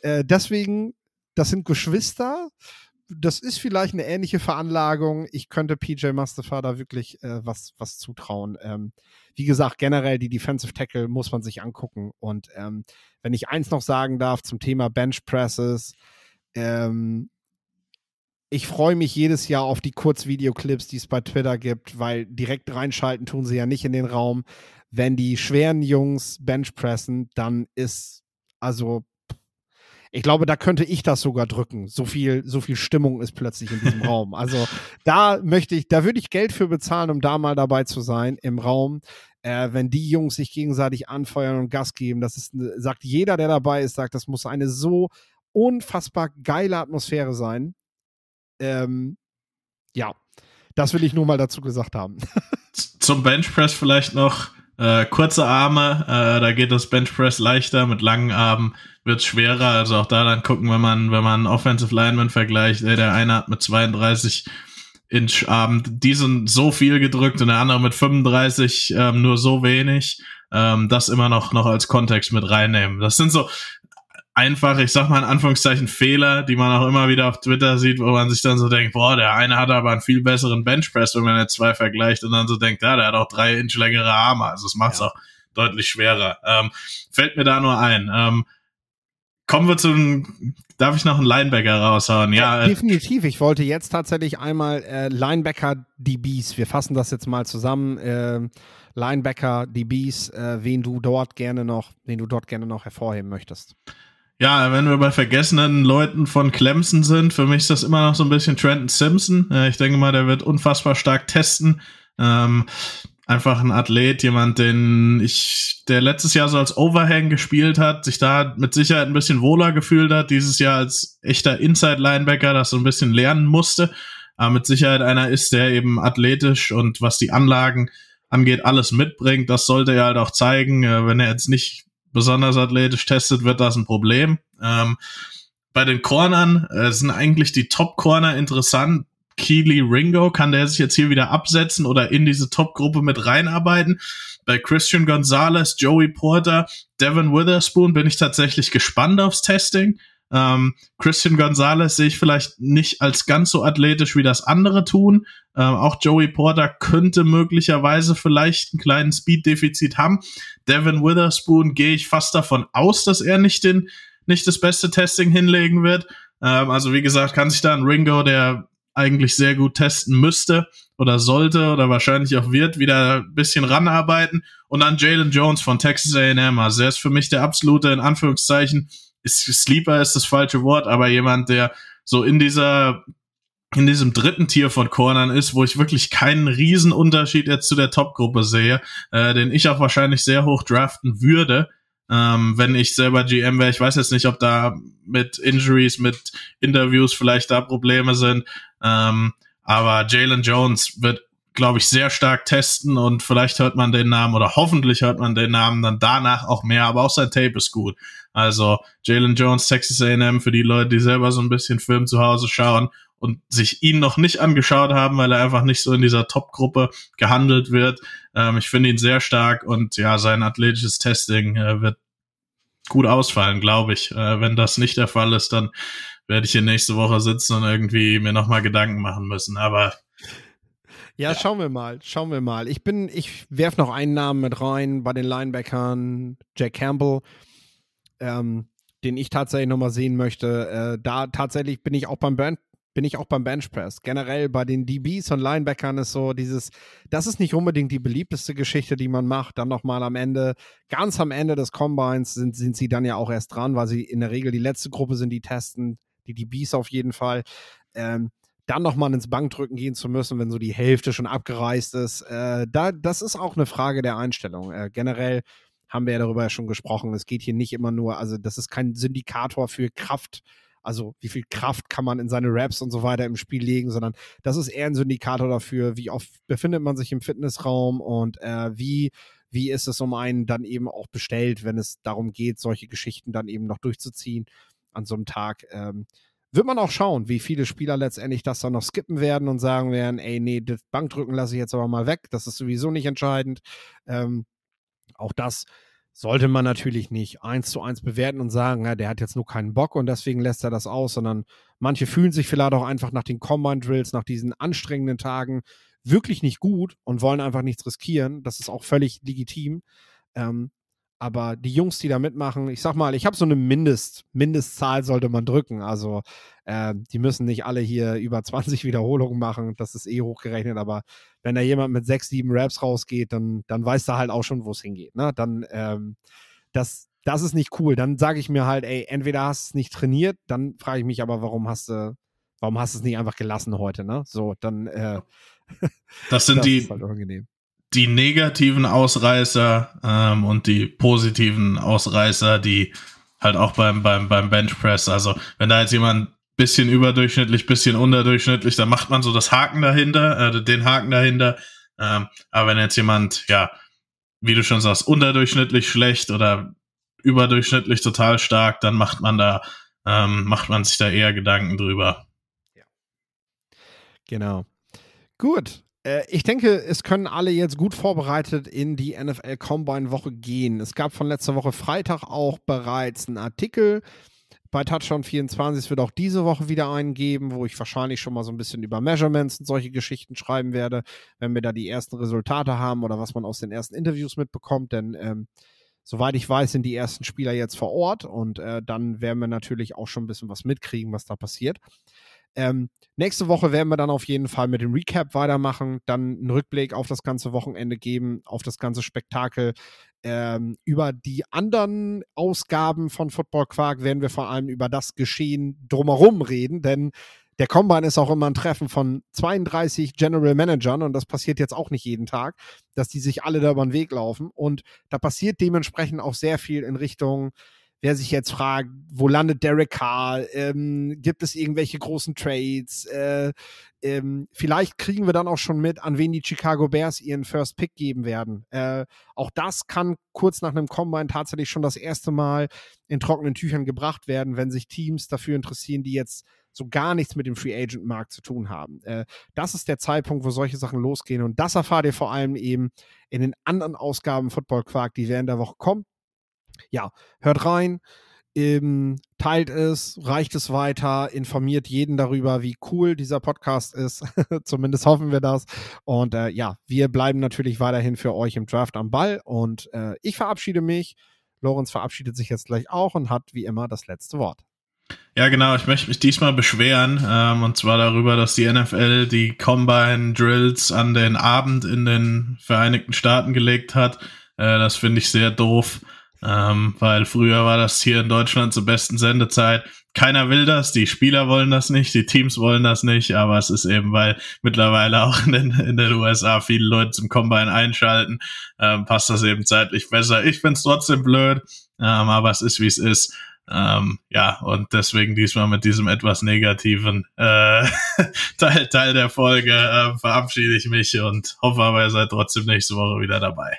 äh, deswegen, das sind Geschwister. Das ist vielleicht eine ähnliche Veranlagung. Ich könnte PJ Mustafa da wirklich äh, was, was zutrauen. Ähm, wie gesagt, generell die Defensive Tackle muss man sich angucken. Und ähm, wenn ich eins noch sagen darf zum Thema Bench Presses, ähm, ich freue mich jedes Jahr auf die Kurzvideoclips, die es bei Twitter gibt, weil direkt reinschalten tun sie ja nicht in den Raum. Wenn die schweren Jungs Benchpressen, dann ist, also, ich glaube, da könnte ich das sogar drücken. So viel, so viel Stimmung ist plötzlich in diesem Raum. Also, da möchte ich, da würde ich Geld für bezahlen, um da mal dabei zu sein im Raum. Äh, wenn die Jungs sich gegenseitig anfeuern und Gas geben, das ist, sagt jeder, der dabei ist, sagt, das muss eine so unfassbar geile Atmosphäre sein. Ähm, ja, das will ich nur mal dazu gesagt haben. Zum Benchpress vielleicht noch äh, kurze Arme, äh, da geht das Benchpress leichter, mit langen Armen wird es schwerer. Also auch da dann gucken, wenn man, wenn man Offensive Lineman vergleicht, ey, der eine hat mit 32 Inch Armen, die sind so viel gedrückt und der andere mit 35 ähm, nur so wenig. Ähm, das immer noch, noch als Kontext mit reinnehmen. Das sind so, einfach, ich sag mal in Anführungszeichen Fehler, die man auch immer wieder auf Twitter sieht, wo man sich dann so denkt, boah, der eine hat aber einen viel besseren Benchpress, wenn man jetzt zwei vergleicht und dann so denkt, ja, der hat auch drei Inch längere Arme, also es macht es ja. auch deutlich schwerer. Ähm, fällt mir da nur ein. Ähm, kommen wir zum, darf ich noch einen Linebacker raushauen? Ja, ja äh, definitiv. Ich wollte jetzt tatsächlich einmal äh, Linebacker DBs, wir fassen das jetzt mal zusammen. Äh, Linebacker DBs, äh, wen du dort gerne noch, wen du dort gerne noch hervorheben möchtest. Ja, wenn wir bei vergessenen Leuten von Clemson sind, für mich ist das immer noch so ein bisschen Trenton Simpson. Ich denke mal, der wird unfassbar stark testen. Ähm, einfach ein Athlet, jemand, den ich, der letztes Jahr so als Overhang gespielt hat, sich da mit Sicherheit ein bisschen wohler gefühlt hat, dieses Jahr als echter Inside-Linebacker das so ein bisschen lernen musste. Aber mit Sicherheit einer ist, der eben athletisch und was die Anlagen angeht, alles mitbringt. Das sollte er halt auch zeigen, äh, wenn er jetzt nicht besonders athletisch testet, wird das ein Problem. Ähm, bei den Cornern äh, sind eigentlich die Top-Corner interessant. Keely Ringo, kann der sich jetzt hier wieder absetzen oder in diese Top-Gruppe mit reinarbeiten? Bei Christian Gonzalez, Joey Porter, Devin Witherspoon bin ich tatsächlich gespannt aufs Testing. Ähm, Christian Gonzalez sehe ich vielleicht nicht als ganz so athletisch wie das andere tun. Ähm, auch Joey Porter könnte möglicherweise vielleicht einen kleinen Speed-Defizit haben. Devin Witherspoon gehe ich fast davon aus, dass er nicht den, nicht das beste Testing hinlegen wird. Ähm, also wie gesagt, kann sich da ein Ringo, der eigentlich sehr gut testen müsste oder sollte oder wahrscheinlich auch wird, wieder ein bisschen ranarbeiten. Und dann Jalen Jones von Texas A&M. Also er ist für mich der absolute, in Anführungszeichen, ist, Sleeper ist das falsche Wort, aber jemand, der so in dieser in diesem dritten Tier von Cornern ist, wo ich wirklich keinen Riesenunterschied jetzt zu der Top-Gruppe sehe, äh, den ich auch wahrscheinlich sehr hoch draften würde, ähm, wenn ich selber GM wäre. Ich weiß jetzt nicht, ob da mit Injuries, mit Interviews vielleicht da Probleme sind, ähm, aber Jalen Jones wird glaube ich, sehr stark testen und vielleicht hört man den Namen oder hoffentlich hört man den Namen dann danach auch mehr, aber auch sein Tape ist gut. Also Jalen Jones, Texas A&M, für die Leute, die selber so ein bisschen Film zu Hause schauen und sich ihn noch nicht angeschaut haben, weil er einfach nicht so in dieser Top-Gruppe gehandelt wird. Ähm, ich finde ihn sehr stark und ja, sein athletisches Testing äh, wird gut ausfallen, glaube ich. Äh, wenn das nicht der Fall ist, dann werde ich hier nächste Woche sitzen und irgendwie mir nochmal Gedanken machen müssen. Aber ja, ja, schauen wir mal, schauen wir mal. Ich bin, ich werfe noch einen Namen mit rein bei den Linebackern, Jack Campbell, ähm, den ich tatsächlich nochmal sehen möchte. Äh, da tatsächlich bin ich auch beim Band, bin ich auch beim Benchpress. Generell bei den DBs und Linebackern ist so dieses, das ist nicht unbedingt die beliebteste Geschichte, die man macht. Dann nochmal am Ende, ganz am Ende des Combines sind, sind sie dann ja auch erst dran, weil sie in der Regel die letzte Gruppe sind, die testen, die DBs auf jeden Fall. Ähm, dann nochmal ins Bankdrücken gehen zu müssen, wenn so die Hälfte schon abgereist ist. Äh, da, das ist auch eine Frage der Einstellung. Äh, generell haben wir ja darüber schon gesprochen. Es geht hier nicht immer nur, also das ist kein Syndikator für Kraft, also wie viel Kraft kann man in seine Raps und so weiter im Spiel legen, sondern das ist eher ein Syndikator dafür, wie oft befindet man sich im Fitnessraum und äh, wie wie ist es um einen dann eben auch bestellt, wenn es darum geht, solche Geschichten dann eben noch durchzuziehen an so einem Tag. Ähm, wird man auch schauen, wie viele Spieler letztendlich das dann noch skippen werden und sagen werden, ey, nee, das Bankdrücken lasse ich jetzt aber mal weg, das ist sowieso nicht entscheidend. Ähm, auch das sollte man natürlich nicht eins zu eins bewerten und sagen, ja, der hat jetzt nur keinen Bock und deswegen lässt er das aus, sondern manche fühlen sich vielleicht auch einfach nach den Combine Drills, nach diesen anstrengenden Tagen wirklich nicht gut und wollen einfach nichts riskieren. Das ist auch völlig legitim. Ähm, aber die Jungs, die da mitmachen, ich sag mal, ich habe so eine Mindest, Mindestzahl sollte man drücken. Also äh, die müssen nicht alle hier über 20 Wiederholungen machen, das ist eh hochgerechnet, aber wenn da jemand mit sechs, sieben Raps rausgeht, dann, dann weiß er halt auch schon, wo es hingeht. Ne? Dann, ähm, das, das ist nicht cool. Dann sage ich mir halt, ey, entweder hast du es nicht trainiert, dann frage ich mich aber, warum hast du, warum hast du es nicht einfach gelassen heute, ne? So, dann äh, das sind das die, halt die negativen Ausreißer ähm, und die positiven Ausreißer, die halt auch beim, beim, beim Benchpress, also wenn da jetzt jemand bisschen überdurchschnittlich, bisschen unterdurchschnittlich, dann macht man so das Haken dahinter, äh, den Haken dahinter. Ähm, aber wenn jetzt jemand, ja, wie du schon sagst, unterdurchschnittlich schlecht oder überdurchschnittlich total stark, dann macht man da, ähm, macht man sich da eher Gedanken drüber. Ja. Genau. Gut, ich denke, es können alle jetzt gut vorbereitet in die NFL Combine Woche gehen. Es gab von letzter Woche Freitag auch bereits einen Artikel bei Touchdown 24. Es wird auch diese Woche wieder einen geben, wo ich wahrscheinlich schon mal so ein bisschen über Measurements und solche Geschichten schreiben werde, wenn wir da die ersten Resultate haben oder was man aus den ersten Interviews mitbekommt. Denn ähm, soweit ich weiß, sind die ersten Spieler jetzt vor Ort und äh, dann werden wir natürlich auch schon ein bisschen was mitkriegen, was da passiert. Ähm, nächste Woche werden wir dann auf jeden Fall mit dem Recap weitermachen, dann einen Rückblick auf das ganze Wochenende geben, auf das ganze Spektakel. Ähm, über die anderen Ausgaben von Football Quark werden wir vor allem über das Geschehen drumherum reden, denn der Combine ist auch immer ein Treffen von 32 General Managern und das passiert jetzt auch nicht jeden Tag, dass die sich alle da über den Weg laufen und da passiert dementsprechend auch sehr viel in Richtung wer sich jetzt fragt, wo landet Derek Carr? Ähm, gibt es irgendwelche großen Trades? Äh, ähm, vielleicht kriegen wir dann auch schon mit, an wen die Chicago Bears ihren First Pick geben werden. Äh, auch das kann kurz nach einem Combine tatsächlich schon das erste Mal in trockenen Tüchern gebracht werden, wenn sich Teams dafür interessieren, die jetzt so gar nichts mit dem Free Agent Markt zu tun haben. Äh, das ist der Zeitpunkt, wo solche Sachen losgehen und das erfahrt ihr vor allem eben in den anderen Ausgaben Football Quark, die während der Woche kommen ja, hört rein, ähm, teilt es, reicht es weiter, informiert jeden darüber, wie cool dieser Podcast ist. Zumindest hoffen wir das. Und äh, ja, wir bleiben natürlich weiterhin für euch im Draft am Ball. Und äh, ich verabschiede mich. Lorenz verabschiedet sich jetzt gleich auch und hat wie immer das letzte Wort. Ja, genau. Ich möchte mich diesmal beschweren. Ähm, und zwar darüber, dass die NFL die Combine Drills an den Abend in den Vereinigten Staaten gelegt hat. Äh, das finde ich sehr doof. Ähm, weil früher war das hier in Deutschland zur besten Sendezeit. Keiner will das, die Spieler wollen das nicht, die Teams wollen das nicht, aber es ist eben, weil mittlerweile auch in den, in den USA viele Leute zum Combine einschalten, ähm, passt das eben zeitlich besser. Ich find's trotzdem blöd, ähm, aber es ist, wie es ist. Ähm, ja, und deswegen diesmal mit diesem etwas negativen äh, Teil, Teil der Folge äh, verabschiede ich mich und hoffe aber, ihr seid trotzdem nächste Woche wieder dabei.